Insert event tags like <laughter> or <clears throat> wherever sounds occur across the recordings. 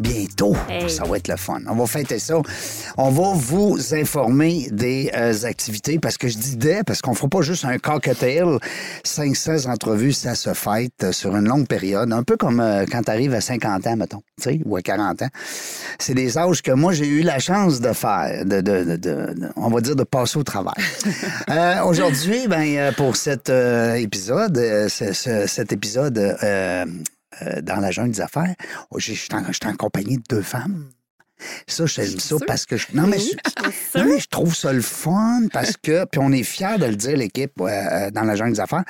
bientôt. Hey. Ça va être le fun. On va fêter ça. On va vous informer des euh, activités parce que je dis des parce qu'on fera pas juste un cocktail. 500 entrevues, ça se fête euh, sur une longue période. Un peu comme euh, quand tu arrives à 50 ans, mettons, ou à 40 ans. C'est des âges que moi, j'ai eu la chance de faire, de, de- de- de- de- on va dire, de passer au travail. <laughs> Euh, Aujourd'hui, ben, pour cet épisode, ce- ce- cet épisode dans la des affaires, oh, suis en, en compagnie de deux femmes. Ça, j'aime ça sûr. parce que je, non, mais je, non, mais je trouve ça le fun parce que, puis on est fiers de le dire, l'équipe, euh, euh, dans la jungle des affaires,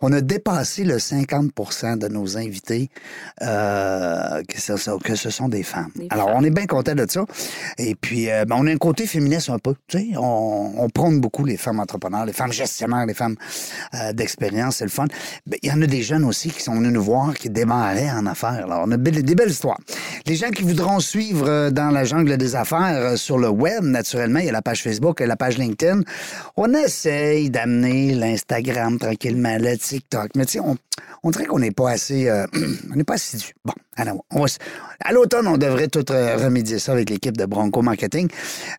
on a dépassé le 50% de nos invités euh, que, ce, sont- que ce sont des femmes. Des Alors, on est bien content de ça. Et puis, euh, ben, on a un côté féministe un peu. Tu sais, on, on prône beaucoup les femmes entrepreneurs, les femmes gestionnaires, les femmes d'expérience, c'est le fun. Ben, Il y en a des jeunes aussi qui sont venus nous voir, qui démarraient en affaires. Alors, on a des belles histoires. Les gens qui voudront suivre dans la jungle des affaires euh, sur le web, naturellement, il y a la page Facebook et la page LinkedIn. On essaye d'amener l'Instagram tranquillement, le TikTok. Mais tu sais, on, dirait qu'on n'est pas assez... euh, <clears throat> on n'est pas assidu. Bon, alors, à l'automne, on devrait tout euh, remédier ça avec l'équipe de Bronco Marketing.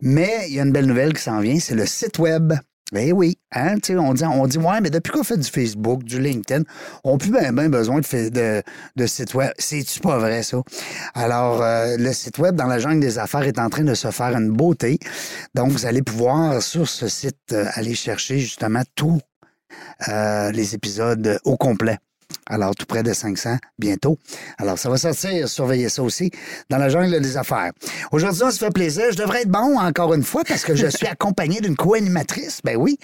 Mais il y a une belle nouvelle qui s'en vient, c'est le site web. Eh oui, hein, on dit, on dit, ouais, mais depuis qu'on fait du Facebook, du LinkedIn, on n'a plus bien ben besoin de, de, de site web. C'est-tu pas vrai, ça? Alors, euh, le site web dans la jungle des affaires est en train de se faire une beauté. Donc, vous allez pouvoir, sur ce site, euh, aller chercher justement tous euh, les épisodes au complet. Alors, tout près de 500 bientôt. Alors, ça va sortir, surveillez ça aussi, dans la jungle des affaires. Aujourd'hui, on se fait plaisir. Je devrais être bon encore une fois parce que je suis <laughs> accompagné d'une co-animatrice. Ben oui,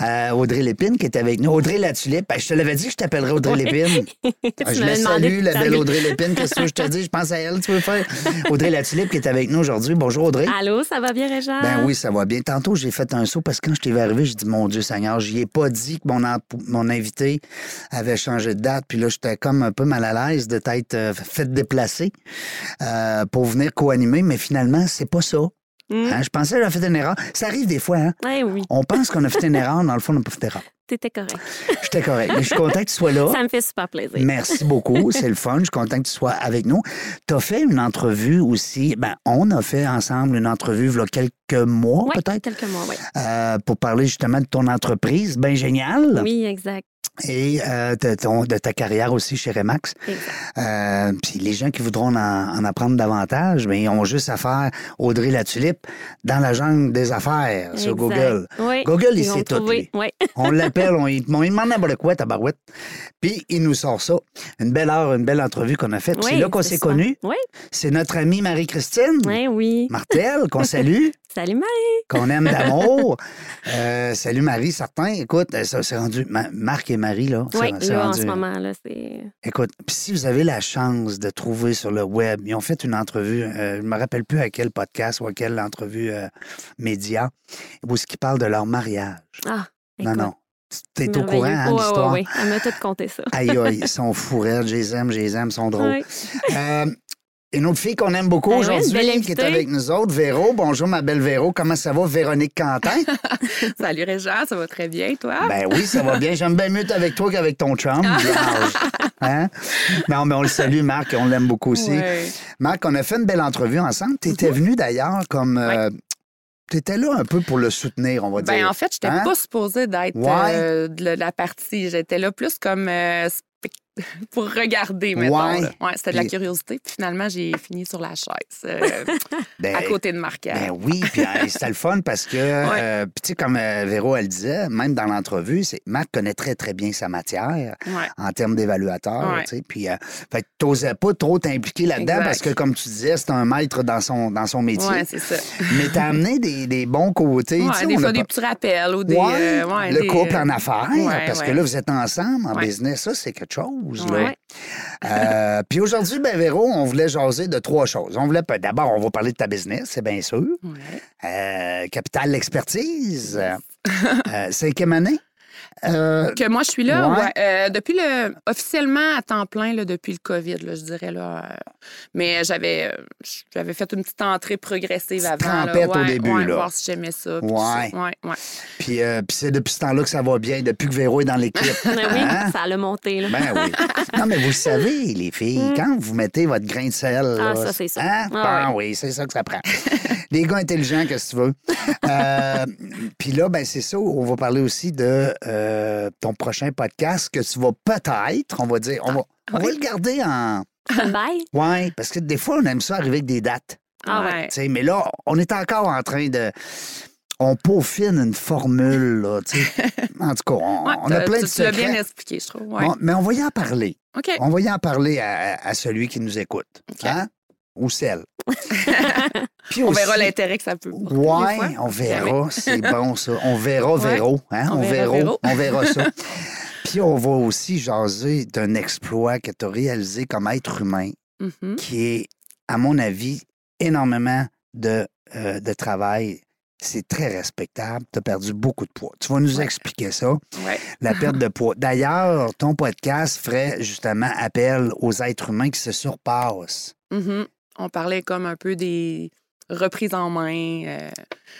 euh, Audrey Lépine qui est avec nous. Audrey La Tulipe. Ben, je te l'avais dit que je t'appellerais Audrey Lépine. <laughs> Ah, je la salue, la belle. Audrey Lépine. Qu'est-ce que je te dis? Je pense à elle, tu veux faire? Audrey La Tulipe qui est avec nous aujourd'hui. Bonjour, Audrey. Allô, ça va bien, Régent? Ben oui, ça va bien. Tantôt, j'ai fait un saut parce que quand je t'ai vu arriver, j'ai dit, mon Dieu Seigneur, j'y ai pas dit que mon, mon invité avait changé de date. Puis là, j'étais comme un peu mal à l'aise de t'être euh, fait déplacer euh, pour venir co-animer, mais finalement, c'est pas ça. Hmm. Hein, Je pensais que j'avais fait une erreur. Ça arrive des fois, hein? Ouais, oui, On pense qu'on a fait une erreur, dans le fond, on n'a pas fait d'erreur. <laughs> t'étais correct. <laughs> J'étais correct. Mais je suis content que tu sois là. Ça me fait super plaisir. Merci beaucoup, <laughs> c'est le fun. Je suis content que tu sois avec nous. Tu as fait une entrevue aussi. Ben, on a fait ensemble une entrevue il y a quelques mois, Ouais, peut-être, quelques mois, oui. euh, pour parler justement de ton entreprise. Bien génial. Oui, exact. Et euh, de, ton- de ta carrière aussi chez Remax. Euh, Puis les gens qui voudront en, en apprendre davantage, ben, ils ont juste à faire Audrey la tulipe dans la jungle des affaires sur Exact. Google. Oui. Google, il sait tout, lui. Oui. On l'appelle, <laughs> on, il, on lui demande n'importe quoi, tabarouette. Puis il nous sort ça. Une belle heure, une belle entrevue qu'on a faite. Oui, c'est là qu'on s'est connus. Oui, C'est notre amie Marie-Christine oui, oui. Martel, qu'on <laughs> salue, Salut, Marie. qu'on aime d'amour. <laughs> Euh, salut Marie, certain. Écoute, ça c'est rendu. Ma- Marc et Marie, là. c'est- Oui, c'est là, en rendu- ce moment, là, c'est... Écoute, puis si vous avez la chance de trouver sur le web, ils ont fait une entrevue, euh, je me rappelle plus à quel podcast ou à quelle entrevue euh, média, où ce qui parle de leur mariage. Ah, Non, écoute, non. Tu es au courant, hein, l'histoire? ouais, ouais. Elle m'a tout compté ça. Aïe, aïe, ils sont fourrés, je les aime, je les aime, ils sont drôles. Euh, une autre fille qu'on aime beaucoup Ben aujourd'hui, qui est avec nous autres, Véro. Bonjour, ma belle Véro. Comment ça va, Véronique Quentin? <laughs> Salut Régent, ça va très bien, toi? ben oui, ça va bien. J'aime bien mieux être avec toi qu'avec ton chum. Vierge. Hein? Non, mais on le salue, Marc, on l'aime beaucoup aussi. Marc, on a fait une belle entrevue ensemble. Tu Mhm. étais venu d'ailleurs comme. euh, tu étais là un peu pour le soutenir, on va Ben, dire. en fait, je Hein? n'étais pas supposée d'être Ouais. euh, de la- partie. J'étais là plus comme euh, <laughs> pour regarder, mettons. Ouais. Ouais, c'était de la Puis- curiosité. Puis finalement, j'ai fini sur la chaise, euh, <laughs> Ben, à côté de Marc. Ben oui, puis c'était le fun parce que, <laughs> euh, puis tu sais, comme euh, Véro, elle disait, même dans l'entrevue, c'est Marc connaît très, très bien sa matière Ouais. en termes d'évaluateur, tu sais, puis euh, fait t'osais pas trop t'impliquer là-dedans parce que, comme tu disais, c'est un maître dans son, dans son métier. Ouais, c'est ça. Mais t'as amené des, des bons côtés, tu Ouais, des on fois, a des petits rappels ou des. Le des, couple en affaires, parce que là, vous êtes ensemble en business, ça, c'est quelque chose. Ouais. Euh, puis aujourd'hui, ben Véro, on voulait jaser de trois choses. On voulait d'abord, on va parler de ta business, c'est bien sûr. Ouais. Euh, Capital Expertise, euh, cinquième année? Euh, Que moi, je suis là, Ouais. ouais, euh, depuis le. officiellement à temps plein, là, depuis le COVID, là, je dirais. Là, euh, mais j'avais j'avais fait une petite entrée progressive Petite avant. là, trempette au ouais, début, ouais, là. voir si j'aimais ça. puis Ouais. Ouais, ouais. puis euh, puis c'est depuis ce temps-là que ça va bien, depuis que Véro est dans l'équipe. <laughs> Oui, Hein? ça l'a monté. Là. Ben oui. Non, mais vous le <laughs> savez, les filles, quand vous mettez votre grain de sel. Mm. Ah, là, ça, c'est ça. Hein? Ah, Ben oui, c'est ça que ça prend. des gars intelligents, qu'est-ce que tu veux? Euh, <laughs> Puis là, ben c'est ça, on va parler aussi de euh, ton prochain podcast que tu vas peut-être, on va dire, on va, on va Oui. le garder en. Bye. Ouais, parce que des fois, on aime ça arriver avec des dates. Ah ouais. Mais là, on est encore en train de. On peaufine une formule, là. <laughs> En tout cas, on, Ouais, on a plein de tu tu l'as bien expliqué, je trouve. Ouais. On- mais on va y en parler. On va y en parler à, à celui qui nous écoute. OK. Hein? Ou celle. <laughs> Puis On verra l'intérêt que ça peut. porter, Ouais, on verra. C'est bon, ça. On verra, Ouais. Véro. Hein? On On, verra, on verra ça. <laughs> Puis on va aussi jaser d'un exploit que tu as réalisé comme être humain. Mhm. qui est, à mon avis, énormément de, euh, de travail. C'est très respectable. Tu as perdu beaucoup de poids. Tu vas nous Ouais. expliquer ça, Ouais. la perte de <laughs> poids. D'ailleurs, ton podcast ferait justement appel aux êtres humains qui se surpassent. Mhm. On parlait comme un peu des reprises en main. euh,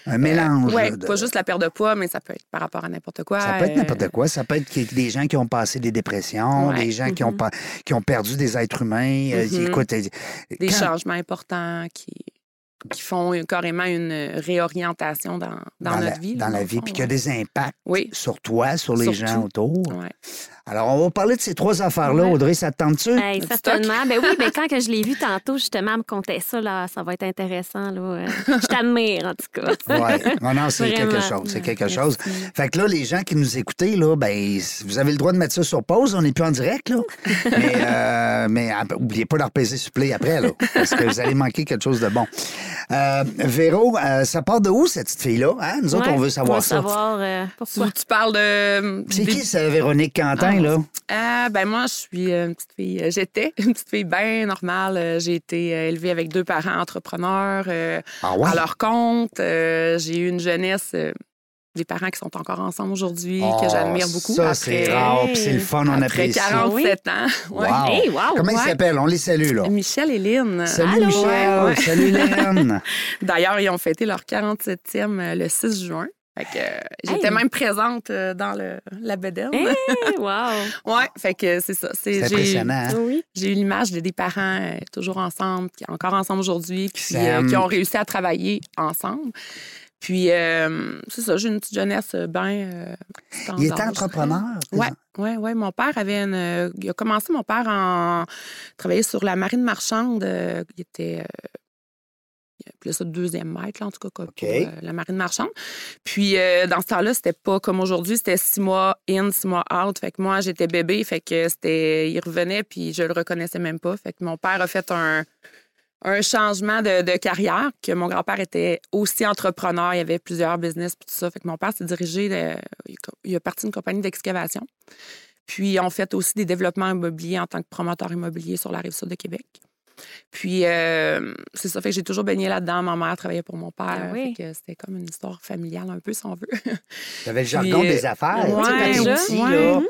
Un mélange. de- pas juste la perte de poids, mais ça peut être par rapport à n'importe quoi. Ça peut être euh, n'importe quoi. Ça peut être des gens qui ont passé des dépressions, Ouais. des gens qui, ont, Mhm. pas- qui ont perdu des êtres humains. Euh, Mhm. écoute, euh, Des quand- changements importants qui, qui font carrément une réorientation dans, notre vie. dans la vie, puis qu'il y a des impacts Oui. sur toi, sur les gens autour. Ouais. Alors, on va parler de ces trois affaires-là. Ouais. Audrey, ça te tente-tu? Hey, certainement. Ben oui, ben quand que je l'ai vu tantôt, justement, elle me contait ça, là, ça va être intéressant. Là. Je t'admire, en tout cas. Oui, non, non, c'est quelque chose. C'est quelque Merci. chose. Fait que là, les gens qui nous écoutez, là, ben, vous avez le droit de mettre ça sur pause. On n'est plus en direct, là. mais euh, mais ah, oubliez pas de repaiser supplé après, là, parce que vous allez manquer quelque chose de bon. Euh, Véro, euh, ça part de où, cette petite fille-là? Hein? Nous autres, Ouais, on veut savoir on veut ça. savoir euh, pourquoi? Tu, tu parles de. C'est des- qui, ça, Véronique Quentin, Ah, là? Ah, ben moi, je suis une petite fille. euh, J'étais <laughs> une petite fille bien normale. Euh, J'ai été euh, élevée avec deux parents entrepreneurs euh, Ah ouais? à leur compte. Euh, J'ai eu une jeunesse. Des parents qui sont encore ensemble aujourd'hui, Oh, que j'admire beaucoup. Ça, c'est Après- rare, puis c'est le fun, on Après apprécie. 47 ans. Ouais. Wow. Hey, wow! Comment ils s'appellent? On les salue, là. Michel et Lynn. Salut, Allô? Michel. Ouais, ouais. Salut, Lynn. <laughs> D'ailleurs, ils ont fêté leur 47e euh, le 6 juin. Fait que, euh, J'étais Hey. même présente euh, dans le, la bedaine. Hey, <laughs> wow! Ouais, fait que c'est ça. C'est j'ai- impressionnant. hein? Oui. J'ai eu l'image de des parents euh, toujours ensemble, qui encore ensemble aujourd'hui, euh, qui ont réussi à travailler ensemble. Puis, euh, c'est ça, j'ai une petite jeunesse euh, bien. Il était entrepreneur. Oui, ouais, ouais. Mon père avait une. euh, Il a commencé, mon père, en travailler sur la marine marchande. euh, il était. euh, il appelait ça deuxième maître, là, en tout cas, pour euh, la marine marchande. Puis, euh, dans ce temps-là, c'était pas comme aujourd'hui, c'était six mois in, six mois out. Fait que moi, j'étais bébé, fait que c'était. Il revenait, puis je le reconnaissais même pas. Fait que mon père a fait un un changement de, carrière, que mon grand-père était aussi entrepreneur, il avait plusieurs business, puis tout ça. Fait que mon père s'est dirigé, de- il a parti d'une compagnie d'excavation. Puis, on fait aussi des développements immobiliers en tant que promoteur immobilier sur la rive sud de Québec. Puis, euh, c'est ça, fait que j'ai toujours baigné là-dedans. Ma mère travaillait pour mon père. Ah oui. Fait que c'était comme une histoire familiale un peu, si on veut. Tu avais le jargon euh, des affaires. tu sais, quand ouais, t'es petit, ouais. là,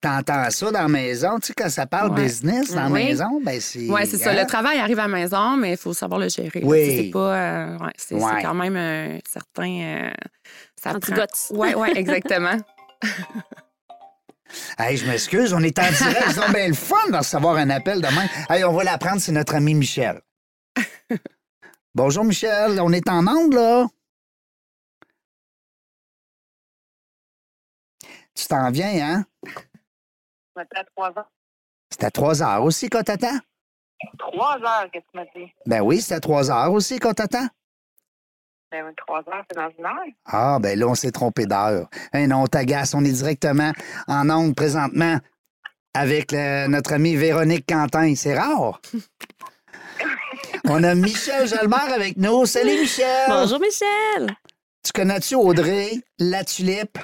t'entends ça dans la maison. Tu sais, quand ça parle Ouais. business dans la Oui. maison, ben c'est... Oui, c'est ça. hein? Le travail arrive à la maison, mais il faut savoir le gérer. Oui. Sais, C'est pas. euh, ouais, c'est Ouais. quand même un certain. euh, ça prend-. Ouais, ouais, <laughs> exactement. Hey, je m'excuse, on est en direct. C'est donc bien le fun de recevoir un appel demain. Hey, on va l'apprendre, c'est notre ami Michel. <laughs> Bonjour, Michel. On est en onde, là? Tu t'en viens, hein? m'appelle à 3 heures. C'est à 3 heures aussi qu'on t'attend? 3 heures, qu'est-ce que tu m'as dit? Ben oui, c'est à 3 heures aussi qu'on t'attend. Ben, 3 heures, c'est dans une heure. Ah, ben là, on s'est trompé d'heure. Hein, non, on t'agace. On est directement en onde présentement avec le- notre amie Véronique Quentin. C'est rare. <laughs> on a Michel Jalbert avec nous. Salut, Michel. Bonjour, Michel! Tu connais-tu Audrey, la tulipe?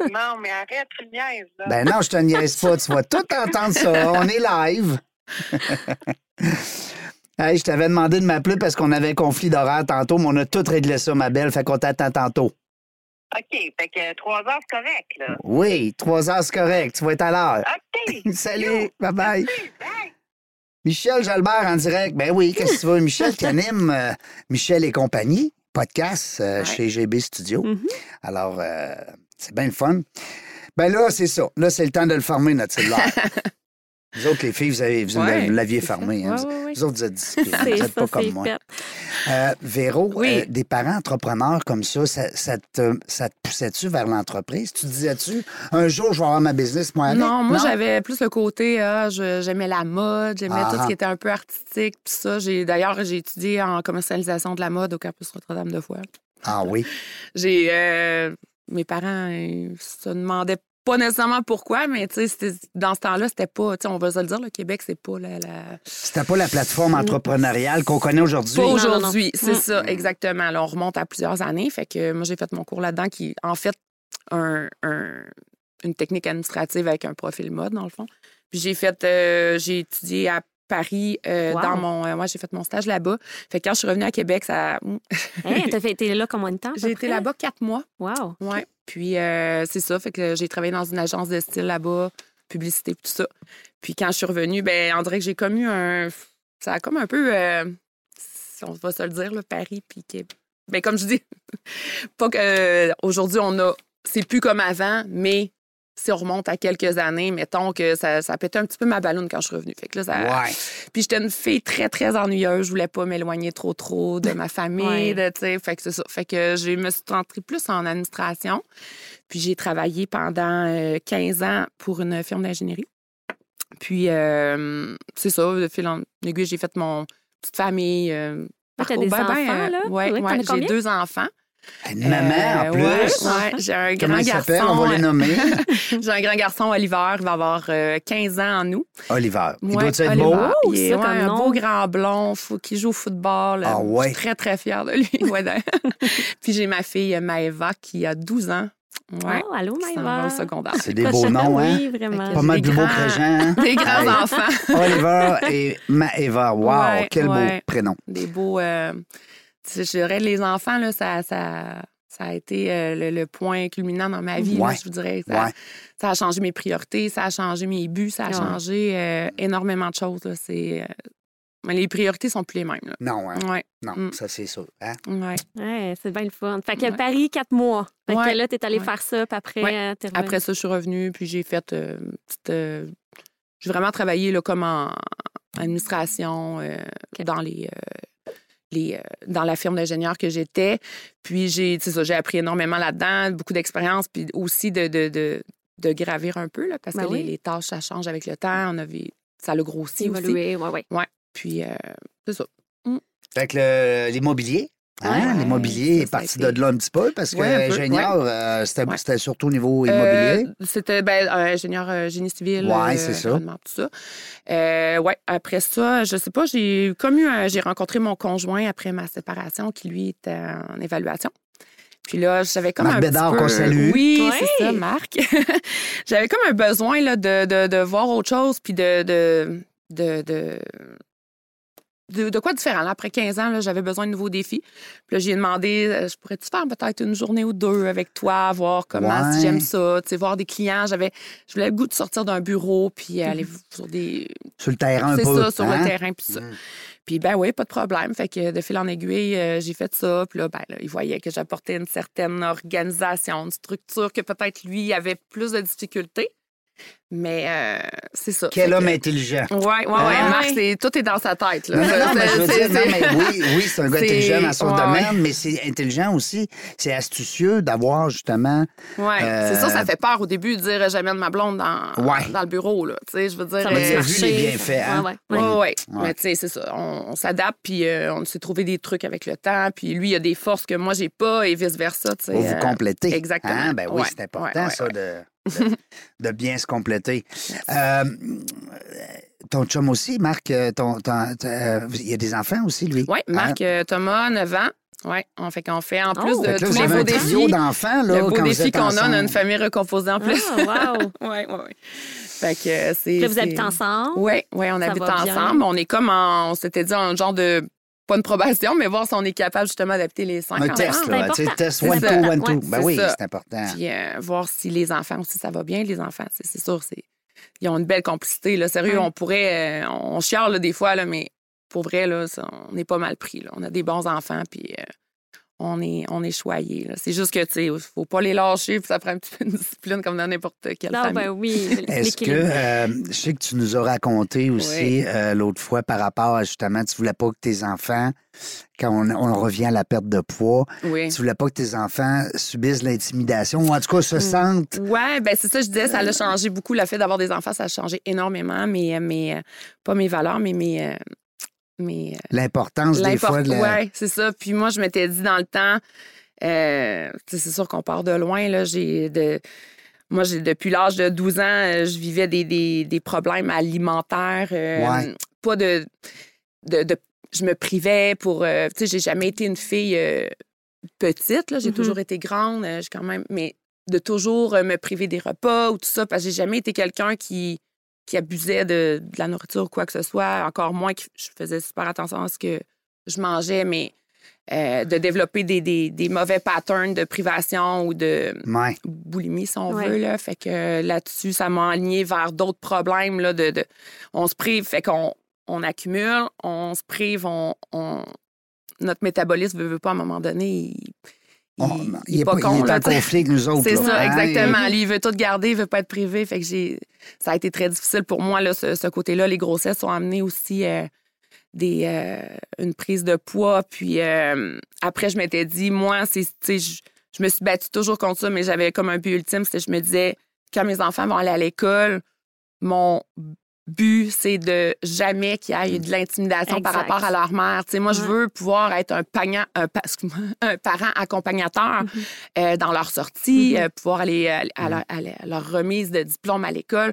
Non, mais arrête, tu niaises, là. Ben non, je te niaise pas. Tu vas tout entendre ça. On est live. <laughs> Hey, je t'avais demandé de m'appeler parce qu'on avait un conflit d'horaire tantôt, mais on a tout réglé ça, ma belle. Fait qu'on t'attend tantôt. OK, fait que trois heures, c'est correct, là. Oui, trois heures, c'est correct. Tu vas être à l'heure. OK. <laughs> Salut, bye-bye. Michel Jalbert en direct. Ben oui, qu'est-ce que tu veux? Michel qui <laughs> anime euh, Michel et compagnie, podcast euh, chez GB Studio. Mhm. Alors, euh, c'est bien le fun. Ben là, c'est ça. Là, c'est le temps de le fermer, notre cellulaire. <laughs> vous autres, les filles, vous, avez, vous Ouais, l'aviez fermé. hein. <laughs> Ouais, Vous- ouais, ouais. Vous autres, vous êtes disciplinés. Vous n'êtes pas comme moi. Euh, Véro, Oui. euh, des parents entrepreneurs comme ça, ça, ça te, ça te poussait-tu vers l'entreprise? Tu disais-tu, un jour, je vais avoir ma business, moi, avec? Non, moi, j'avais plus le côté, ah, j'aimais la mode, j'aimais tout Ah. ce qui était un peu artistique. Puis ça, j'ai d'ailleurs, j'ai étudié en commercialisation de la mode au campus Notre-Dame de Foix. Ah oui. J'ai. euh, mes parents ils se demandaient pas nécessairement pourquoi, mais tu sais, c'était- dans ce temps-là, c'était pas. Tu sais, on va se le dire, le Québec, c'est pas la. la- C'était pas la plateforme entrepreneuriale qu'on connaît aujourd'hui. Pas aujourd'hui, c'est Mm. ça, exactement. Là, on remonte à plusieurs années. Fait que moi, j'ai fait mon cours là-dedans qui, en fait, un, un- une technique administrative avec un profil mode, dans le fond. Puis j'ai fait, euh, j'ai étudié à Paris euh, Wow. dans mon. euh, ouais, j'ai fait mon stage là-bas. Fait que quand je suis revenue à Québec, ça. <laughs> Hein, t'as fait, t'es là combien de temps? j'ai été là-bas quatre mois. Wow. Ouais. Puis euh, c'est ça, fait que j'ai travaillé dans une agence de style là-bas, publicité, tout ça. Puis quand je suis revenue, ben on dirait que j'ai comme eu un. Ça a comme un peu. euh, si on va se le dire, là, Paris, puis. Ben comme je dis, <laughs> pas que euh, aujourd'hui on a. C'est plus comme avant, mais si on remonte à quelques années, mettons que ça, ça a pété un petit peu ma ballonne quand je suis revenue. Fait que là, ça, Ouais. puis j'étais une fille très, très ennuyeuse. Je voulais pas m'éloigner trop, trop de ma famille. Ouais. de, tu sais, fait que c'est ça. Fait que je me suis centrée plus en administration. Puis j'ai travaillé pendant euh, 15 ans pour une firme d'ingénierie. Puis euh, c'est ça, de fil en aiguille, j'ai fait mon petite famille. euh, Ah, t'as des ben, ben, enfants, euh, là? ouais, as ouais, j'ai deux enfants. Une maman, en Euh, plus. ouais, ouais, j'ai un Comment grand il s'appelle? garçon. On va les nommer. <laughs> J'ai un grand garçon, Oliver, il va avoir euh, 15 ans en août. Oliver. Il Ouais, doit être Oliver. beau? Oh, Il est ouais, comme un nom. beau grand blond faut, qui joue au football. Ah Je ouais. suis très, très fière de lui. <laughs> Puis j'ai ma fille Maëva qui a 12 ans. Ouais. Oh, allô, Maëva. C'est des beaux noms, hein? Oui, vraiment. Pas mal Des plus beau grands- que Régent, hein? Des grands Hey. enfants. Oliver et Maëva. Wow, Ouais, quel beau prénom. Des beaux. euh, je dirais, les enfants, là, ça, ça, ça a été euh, le, le point culminant dans ma vie. là, je vous dirais. Ça, Ouais. ça a changé mes priorités, ça a changé mes buts, ça a Ouais. changé euh, énormément de choses. là. C'est, euh, mais les priorités sont plus les mêmes. Là. Non, hein? Ouais, Non, Mm. ça, c'est sûr. Hein? ouais. Ouais, c'est bien le fun. Fait que Ouais. Paris, quatre mois. Fait que là, t'es allé Ouais. faire ça, puis après, Ouais. t'es revenu. Après ça, je suis revenue, puis j'ai fait euh, une petite. euh, j'ai vraiment travaillé là, comme en administration euh, dans les. Euh, les, euh, dans la firme d'ingénieur que j'étais. Puis j'ai ça, j'ai appris énormément là-dedans, beaucoup d'expérience, puis aussi de, de, de, de gravir un peu, là, parce Ben que oui. les, les tâches, ça change avec le temps. On avait, ça l'a grossi aussi. évolué. Ouais, ouais. Puis euh, c'est ça. Fait que le- l'immobilier, hein? Ouais, l'immobilier est parti de là un petit peu parce que Ouais, ingénieur, euh, c'était surtout au niveau immobilier. Euh, C'était ben, un ingénieur euh, génie civil. Ouais, euh, c'est ça. Tout ça. Euh, ouais, après ça, je sais pas, j'ai comme eu un- j'ai rencontré mon conjoint après ma séparation qui lui était en évaluation. Puis là, j'avais comme Marc un Bédard, petit peu... qu'on salue. Oui, Ouais. c'est ça, Marc. <laughs> j'avais comme un besoin là, de, de, de voir autre chose, puis de, de, de, de, quoi différent? Là, après 15 ans, j'avais besoin de nouveaux défis. Puis là, j'ai demandé, euh, je pourrais-tu faire peut-être une journée ou deux avec toi, voir comment, Ouais. si j'aime ça, tu sais, voir des clients. J'avais, je voulais le goût de sortir d'un bureau, puis aller sur des... Sur le terrain un C'est peu. ça, sur hein? le terrain, puis ça. Mm. Puis ben oui, pas de problème. Fait que de fil en aiguille, euh, j'ai fait ça. Puis là, ben là, il voyait que j'apportais une certaine organisation, une structure que peut-être lui avait plus de difficultés. Mais euh, c'est ça. Quel homme que- intelligent. Ouais, ouais, ouais. Hein? Marc, c'est, tout est dans sa tête. Là. Non, non, non, mais je veux C'est- dire, non, c'est- mais oui, oui, c'est un gars <laughs> intelligent dans son ouais, domaine, mais c'est intelligent aussi, c'est astucieux d'avoir justement. Ouais, Euh, c'est ça, ça fait peur au début de dire j'amène ma blonde dans, Ouais. dans le bureau. Là. Tu sais, je veux dire. Ça va euh, vu les bienfaits, hein? Ouais, ouais. Ouais, ouais. ouais. Ouais. Mais tu sais, c'est ça. On, on s'adapte, puis euh, on s'est trouvé des trucs avec le temps. Puis lui, il a des forces que moi, j'ai pas, et vice-versa. Pour vous euh, compléter. exactement. Hein? Ben oui, Ouais, c'est important, ouais, ouais, ça, ouais. De, de, de bien se compléter. Euh, ton chum aussi, Marc, euh, ton, ton- euh, il y a des enfants aussi, lui? Oui, Hein? Marc Thomas, 9 ans. Oui, on fait qu'on fait en plus Oh. de là, tous les beaux défis. d'enfants, là, Le beau défi qu'on a, on a une famille recomposée en plus. Ah, wow. Oui, oui, oui. Fait que c'est. Là, vous habitez ensemble? Oui, oui, on Ça habite bien? ensemble. On est comme en. On s'était dit un genre de. Pas une probation, mais voir si on est capable justement d'habiter les cinq Un ensemble. test, là. Tu sais, test one, ça. two, one, two. Ben oui, c'est important. Puis euh, voir si les enfants aussi, ça va bien, les enfants. C'est c'est sûr, c'est ils ont une belle complicité. Là. Sérieux, on pourrait. euh, on chiale là, des fois, là, mais pour vrai, là, ça, on est pas mal pris. Là. On a des bons enfants, puis euh, on est, on est choyés. là. C'est juste que, tu sais, faut pas les lâcher, puis ça prend un petit peu de discipline comme dans n'importe quelle Non, famille. ben oui. Est-ce que, l'équilibre. euh, je sais que tu nous as raconté aussi euh, l'autre fois par rapport à justement, tu voulais pas que tes enfants, quand on, on revient à la perte de poids, Oui. tu voulais pas que tes enfants subissent l'intimidation ou en tout cas se sentent. Ouais, ben c'est ça, je disais, ça a changé beaucoup. Le fait d'avoir des enfants, ça a changé énormément, mais, mais euh, pas mes valeurs, mais mes. Euh, L'importance des fois de la... Oui, c'est ça. Puis moi, je m'étais dit dans le temps, euh, c'est sûr qu'on part de loin. Là, j'ai de... Moi, j'ai depuis l'âge de 12 ans, euh, je vivais des, des, des problèmes alimentaires. euh, Ouais. Pas de, de, de- Je me privais pour. euh, tu sais, j'ai jamais été une fille petite. là. J'ai Mhm. toujours été grande. j'ai quand même. Mais de toujours me priver des repas ou tout ça, parce que j'ai jamais été quelqu'un qui qui abusait de, de la nourriture ou quoi que ce soit, encore moins que je faisais super attention à ce que je mangeais, mais euh, de développer des, des- des mauvais patterns de privation ou de Ouais. boulimie, si on Ouais. veut. Là. Fait que euh, là-dessus, ça m'a aligné vers d'autres problèmes. Là, de, de- on se prive, fait qu'on on accumule, on se prive, on, on- notre métabolisme ne veut pas à un moment donné. Il, On- il- il, est pas pas- il con, est en conflit avec nous autres. C'est ça, hein? exactement. Lui, il veut tout garder, il veut pas être privé. Fait que j'ai, ça a été très difficile pour moi, là, ce, ce côté-là. Les grossesses ont amené aussi euh, des, euh, une prise de poids. Puis euh, après, je m'étais dit, moi, c'est, je, je me suis battue toujours contre ça, mais j'avais comme un but ultime, c'était je me disais, quand mes enfants vont aller à l'école, mon but, c'est de jamais qu'il y ait de l'intimidation par rapport à leur mère. Tu sais, moi, je veux pouvoir être un, pagnant, <laughs> un, parent accompagnateur Mhm. euh, dans leur sortie, Mhm. euh, pouvoir aller euh, à, leur, à la- à leur remise de diplôme à l'école.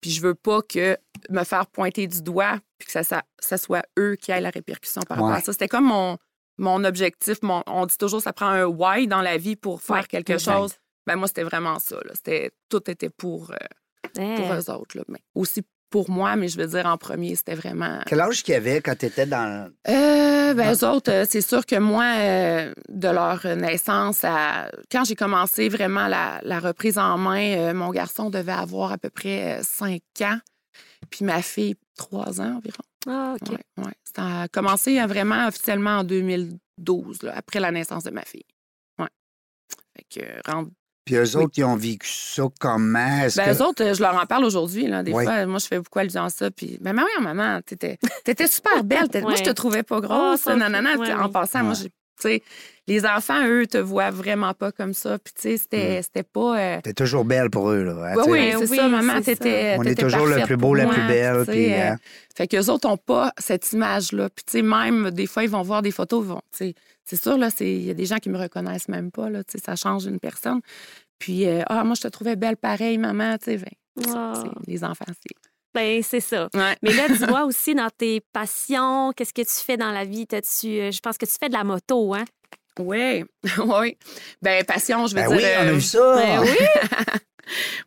Puis je veux pas que me faire pointer du doigt, puis que ça, ça, ça soit eux qui aient la répercussion par rapport Ouais. à ça. C'était comme mon, mon objectif. Mon, on dit toujours ça prend un why dans la vie pour faire Ouais, quelque exact. chose. Ben moi, c'était vraiment ça. là. C'était, tout était pour, euh, pour Eh. eux autres. Là. Mais aussi pour moi, mais je veux dire, en premier, c'était vraiment... Quel âge qu'il y avait quand tu étais dans. Euh, ben, eux autres, euh, c'est sûr que moi, euh, de leur naissance, à... quand j'ai commencé vraiment la, la reprise en main, euh, mon garçon devait avoir à peu près euh, 5 ans, puis ma fille, 3 ans environ. Ah, OK. Ouais, ouais. Ça a commencé vraiment officiellement en 2012, là, après la naissance de ma fille. Ouais. Fait que, rendu- Puis eux autres, ils ont vécu ça comment? Ben, que- eux autres, euh, je leur en parle aujourd'hui. Là. Des Oui. fois, moi, je fais beaucoup allusion à ça. Puis, ben, maman, maman, t'étais, t'étais super belle. T'étais- Moi, je te trouvais pas Oh, grosse. ça, nanana. ouais, en oui. passant, moi, j'ai, les enfants, eux, te voient vraiment pas comme ça. Puis, tu sais, c'était, c'était pas. euh, T'es toujours belle pour eux, là. hein, Oui, c'est oui, ça, maman, c'est t'étais. On est toujours le plus beau, la moi, plus belle, puis, euh, hein. Fait qu'eux autres n'ont pas cette image-là. Puis, tu sais, même, des fois, ils vont voir des photos, ils vont, c'est sûr, là, c'est- il y a des gens qui me reconnaissent même pas, là, tu sais, ça change une personne. Puis, euh, ah, moi, je te trouvais belle pareil, maman, tu sais, ben, Ah. les enfants, c'est. Ben, c'est ça. Ouais. Mais là, dis-moi <laughs> aussi dans tes passions, qu'est-ce que tu fais dans la vie? T'as-tu, euh, je pense que tu fais de la moto, hein? Oui, <laughs> oui. Ben, passion, je veux Ben dire. oui, on a euh, vu ça. Ben oui. <laughs>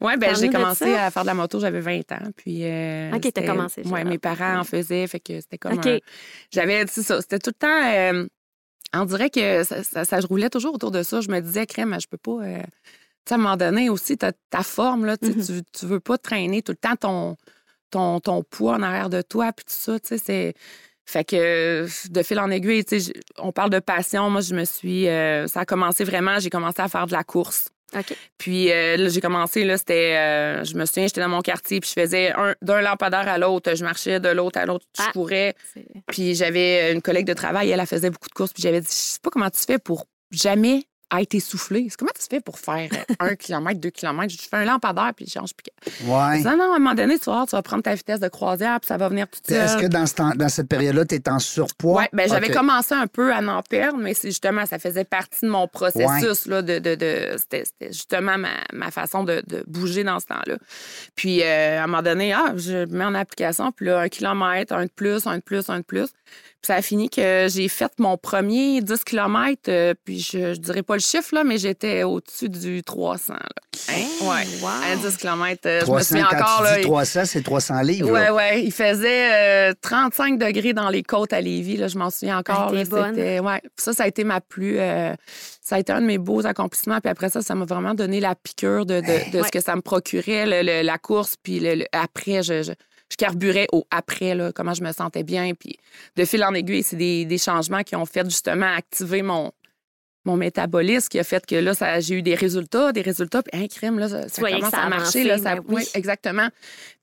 Ouais, ben, j'ai commencé à faire de la moto, j'avais 20 ans. Puis, euh, Ok, t'as commencé, Ouais, jeune. mes parents en faisaient, fait que c'était comme. OK. un- J'avais, c'est ça, c'était tout le temps. euh, on dirait que ça, ça, ça- je roulais toujours autour de ça. Je me disais, crème, je peux pas. euh, tu sais, à un moment donné aussi, t'as ta forme, là, tu sais, Mhm. tu, tu veux pas traîner tout le temps ton, ton, ton poids en arrière de toi, puis tout ça, tu sais, c'est. Fait que de fil en aiguille, tu sais, on parle de passion. Moi, je me suis. euh, ça a commencé vraiment, j'ai commencé à faire de la course. Puis euh, là, j'ai commencé, là, c'était. euh, je me souviens, j'étais dans mon quartier, puis je faisais un- d'un lampadaire à l'autre. Je marchais de l'autre à l'autre, je Ah. courais. C'est- Puis j'avais une collègue de travail, elle, elle faisait beaucoup de courses, puis j'avais dit, je sais pas comment tu fais pour jamais être essoufflé. C'est comment tu fais pour faire euh, un <laughs> kilomètre, deux kilomètres? Je fais un lampadaire, puis je change. Puis... Ouais. Non, non, à un moment donné, tu vas, voir, tu vas prendre ta vitesse de croisière, puis ça va venir tout seul. Est-ce que dans, ce temps- dans cette période-là, tu es en surpoids? Oui, ben, j'avais commencé un peu à en perdre, mais c'est justement, ça faisait partie de mon processus. Là, de, de, c'était justement ma, ma façon de, de bouger dans ce temps-là. Puis, euh, à un moment donné, ah, je mets en application, puis là, un kilomètre, un de plus, un de plus, un de plus. Puis ça a fini que j'ai fait mon premier 10 km, puis je, je dirais pas le chiffre, là, mais j'étais au-dessus du 300. Là. Hein? Ouais, wow. à 10 km. je me 300, souviens quand encore. tu là, dis 300, c'est 300 livres. Ouais, là. ouais. Il faisait euh, 35 degrés dans les côtes à Lévis. Là, je m'en souviens encore. Ah, là, bonne. ouais. Ça, ça a été ma plus. euh, ça a été un de mes beaux accomplissements. Puis après ça, ça m'a vraiment donné la piqûre de, de- de Ouais. ce que ça me procurait, le- le- la course. Puis le, le- après, je, je, je carburais au après, là, comment je me sentais bien. Puis de fil en aiguille, c'est des, des changements qui ont fait justement activer mon mon métabolisme qui a fait que là, ça- j'ai eu des résultats, des résultats, puis un crime, là, ça, ça commence ça à marcher. avançait, Là, ça, oui. oui, exactement.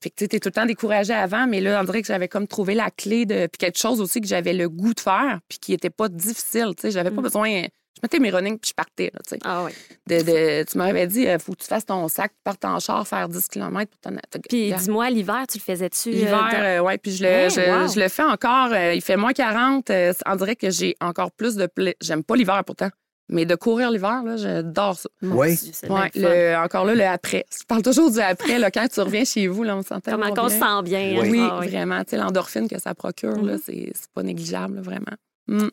Fait que tu es tout le temps découragé avant, mais là, on dirait que j'avais comme trouvé la clé de. Puis quelque chose aussi que j'avais le goût de faire, puis qui était pas difficile. Tu sais, j'avais pas Mm. besoin. Je mettais mes running puis je partais. Là, tu sais. Ah oui. de, de- tu m'avais dit, il faut que tu fasses ton sac, tu partes en char, faire 10 km pour ton. Puis dis-moi, l'hiver, tu le faisais-tu? euh, L'hiver, dans- euh, ouais, puis je le, je, wow. je le fais encore. euh, il fait moins 40. euh, on dirait que j'ai encore plus de plaisir. J'aime pas l'hiver pourtant, mais de courir l'hiver, là, j'adore ça. Oui. Ouais, le encore là, le après. Je parle toujours du après, là, quand tu reviens chez vous, là, on se sent tellement Comment qu'on se sent bien. Oui. hein? Oui, Ah oui. vraiment. Tu sais, l'endorphine que ça procure, là, Mhm. c'est c'est pas négligeable, là, vraiment. Mm.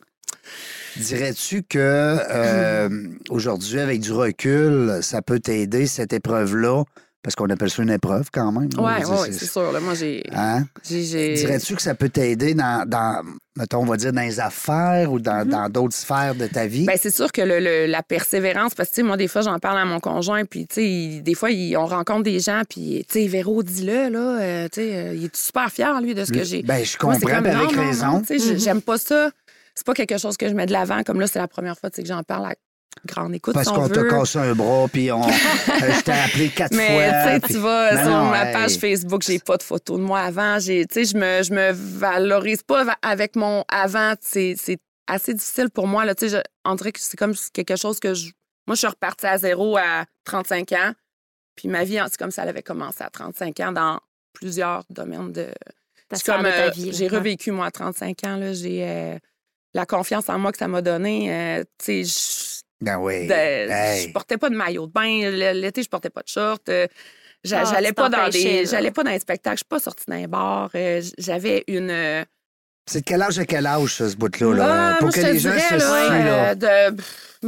Dirais-tu que euh, aujourd'hui, avec du recul, ça peut t'aider, cette épreuve-là? Parce qu'on appelle ça une épreuve quand même. ouais, dire, ouais, c'est sûr. Là, moi, j'ai. Hein? Dirais-tu que ça peut t'aider dans, dans, mettons, on va dire, dans les affaires ou dans Mm-hmm. d'autres sphères de ta vie? Ben, c'est sûr que le- le- la persévérance, parce que, moi, des fois, j'en parle à mon conjoint, puis, tu sais, des fois, il- on rencontre des gens, puis, tu sais, Véro, dis-le, là, euh, tu sais, euh, il est super fier, lui, de ce que j'ai. Ben, je Moi, comprends, comme, puis avec non, raison. tu sais, Mhm. J'aime pas ça. C'est pas quelque chose que je mets de l'avant. Comme là, c'est la première fois que j'en parle à grande écoute. Parce si qu'on t'a cassé un bras, puis on, <laughs> euh, je t'ai appelé quatre Mais fois. tu sais, puis- tu vas Non, sur non, ma hey. page Facebook, j'ai pas de photos de moi avant. J'ai, tu sais, je me, je me valorise pas avec mon avant. C'est, c'est assez difficile pour moi. Là, tu sais, je- on dirait que c'est comme quelque chose que je. Moi, je suis repartie à zéro à 35 ans. Puis ma vie, c'est comme ça, elle avait commencé à 35 ans dans plusieurs domaines de. Euh, j'ai revécu, moi, à 35 ans. Là, j'ai euh, la confiance en moi que ça m'a donné. euh, tu sais, je- Ben oui. de- Hey. Je portais pas de maillot de bain. L'été, je portais pas de short. Euh, Ah, j'allais pas dans des, j'allais pas dans les spectacles. Je suis pas sortie d'un bar. Euh, J'avais une. euh, C'est de quel âge à quel âge, ça, ce bout-là? Là, ah, pour moi, que les gens dirais, se là, situent, là. de,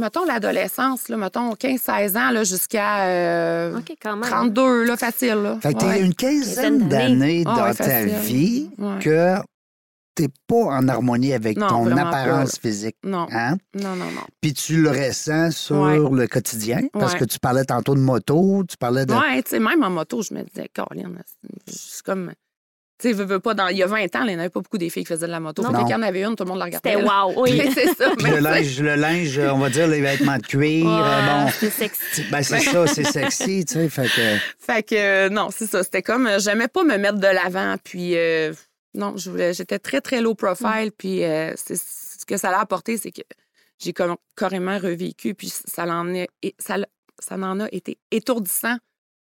mettons l'adolescence, là, mettons 15-16 ans, là, jusqu'à euh, OK, quand même. 32, là, facile. Là. Fait que t'as une quinzaine d'années. Ah dans ouais, ta vie Ouais. que t'es pas en harmonie avec Non, ton apparence pas, physique. Non, Hein? non, non, non. Puis tu le ressens sur Ouais. le quotidien parce Ouais. que tu parlais tantôt de moto, tu parlais de. Ouais, tu sais, même en moto, je me disais, Caroline, c'est comme. Tu sais, veux, veux pas, dans, il y a 20 ans, là, il n'y en avait pas beaucoup des filles qui faisaient de la moto. Non. Fait que Non. Quand il y en avait une, tout le monde la regardait. C'était wow, oui. <laughs> c'est ça. Puis le linge, le linge, on va dire les vêtements de cuir, Ouais, euh, bon. c'est sexy. Ben c'est ça, c'est sexy, tu sais. Fait que. Fait que euh, non, c'est ça. C'était comme euh, j'aimais pas me mettre de l'avant. Puis euh, non, je voulais, j'étais très très low profile. Puis euh, c'est ce que ça a apporté, c'est que j'ai comme carrément revécu. Puis ça en est, ça, ça en a été étourdissant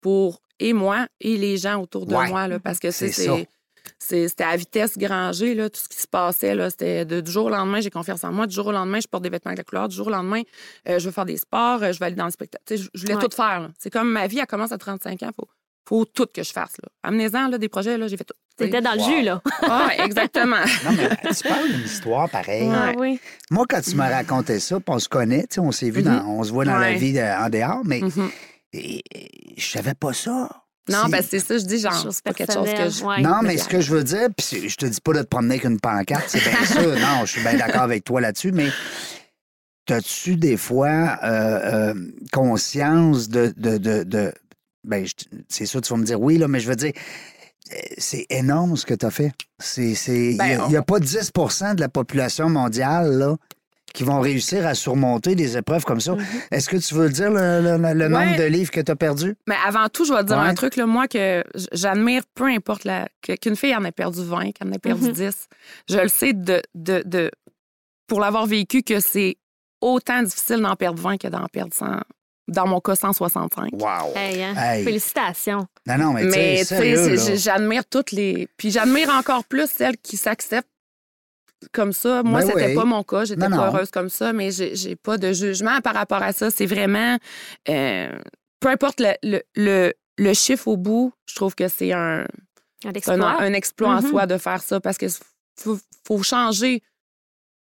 pour et moi et les gens autour de Ouais. moi là, parce que c'est c'était à vitesse grand G, là, tout ce qui se passait. Là, c'était de, du jour au lendemain, j'ai confiance en moi. Du jour au lendemain, je porte des vêtements avec la couleur. Du jour au lendemain, euh, je veux faire des sports, euh, je vais aller dans le spectacle. Je, voulais Ouais. tout faire. C'est comme ma vie, elle commence à 35 ans. Faut, faut tout que je fasse. Là. Amenez-en là, des projets, là, j'ai fait tout. C'était dans le Wow. jus, là. Ah, exactement. <laughs> Non, mais tu parles d'une histoire pareille. Ouais. Ah oui. Moi, quand tu m'as raconté ça, on se connaît, tu sais, on s'est vu, dans, on se voit dans la Ouais. vie de- en dehors, mais et- et je savais pas ça. Non, ben c'est ça, je dis genre, c'est pas quelque chose que je. ouais. Non, mais ce que je veux dire, puis je te dis pas de te promener avec une pancarte, c'est bien ça. <laughs> Non, je suis bien d'accord avec toi là-dessus, mais as-tu des fois euh, euh, conscience de. de, de, de- ben, c'est sûr, tu vas me dire oui, là, mais je veux dire, euh, c'est énorme ce que tu as fait. Il Ben, n'y a, on- pas 10% de la population mondiale là, qui vont réussir à surmonter des épreuves comme ça. Est-ce que tu veux dire le, le- le Ouais. nombre de livres que tu as perdu? Mais avant tout, je vais te dire Ouais. un truc, là, moi, que j'admire, peu importe la, qu'une fille en ait perdu 20, qu'elle en ait perdu Mhm. 10. Je le sais de, de, de- pour l'avoir vécu que c'est autant difficile d'en perdre 20 que d'en perdre 100. Dans mon cas, 165. Wow. Hey, hein? Hey. Félicitations. Non, non, mais, tu sais, Mais tu j'admire toutes les. Puis j'admire encore plus celles qui s'acceptent comme ça. Moi, Ben c'était oui. pas mon cas. J'étais pas heureuse comme ça, mais j'ai j'ai pas de jugement par rapport à ça. C'est vraiment. euh, peu importe le, le, le, le chiffre au bout, je trouve que c'est un, Un exploit. un exploit en Mhm. soi de faire ça parce que faut, faut changer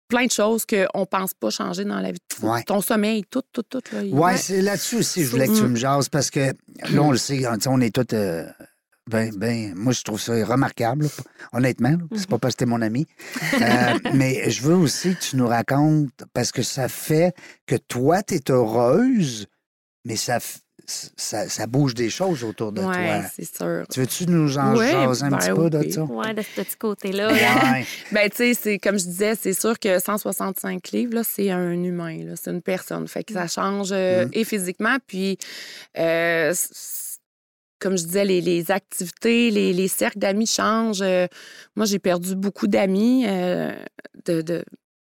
plein de choses qu'on ne pense pas changer dans la vie. Ouais. Ton sommeil, tout, tout, tout. Là, Ouais, c'est là-dessus aussi, je voulais que tu me jases parce que là, on le sait, hein, on est tous. euh, ben, ben, moi, je trouve ça remarquable, là, honnêtement. C'est pas parce que t'es mon ami. Euh, <laughs> mais je veux aussi que tu nous racontes, parce que ça fait que toi, tu es heureuse, mais ça, ça, ça bouge des choses autour de Ouais, toi. c'est sûr. Tu veux-tu nous en Ouais, jaser un ben petit peu de oui. ça? Ouais, de ce petit côté-là. Ouais. <laughs> Ben, tu sais, c'est comme je disais, c'est sûr que 165 livres, c'est un humain, c'est une personne. Fait que ça change euh, Mm. et physiquement, puis euh, comme je disais, les, les activités, les, les cercles d'amis changent. Euh, moi, j'ai perdu beaucoup d'amis de, de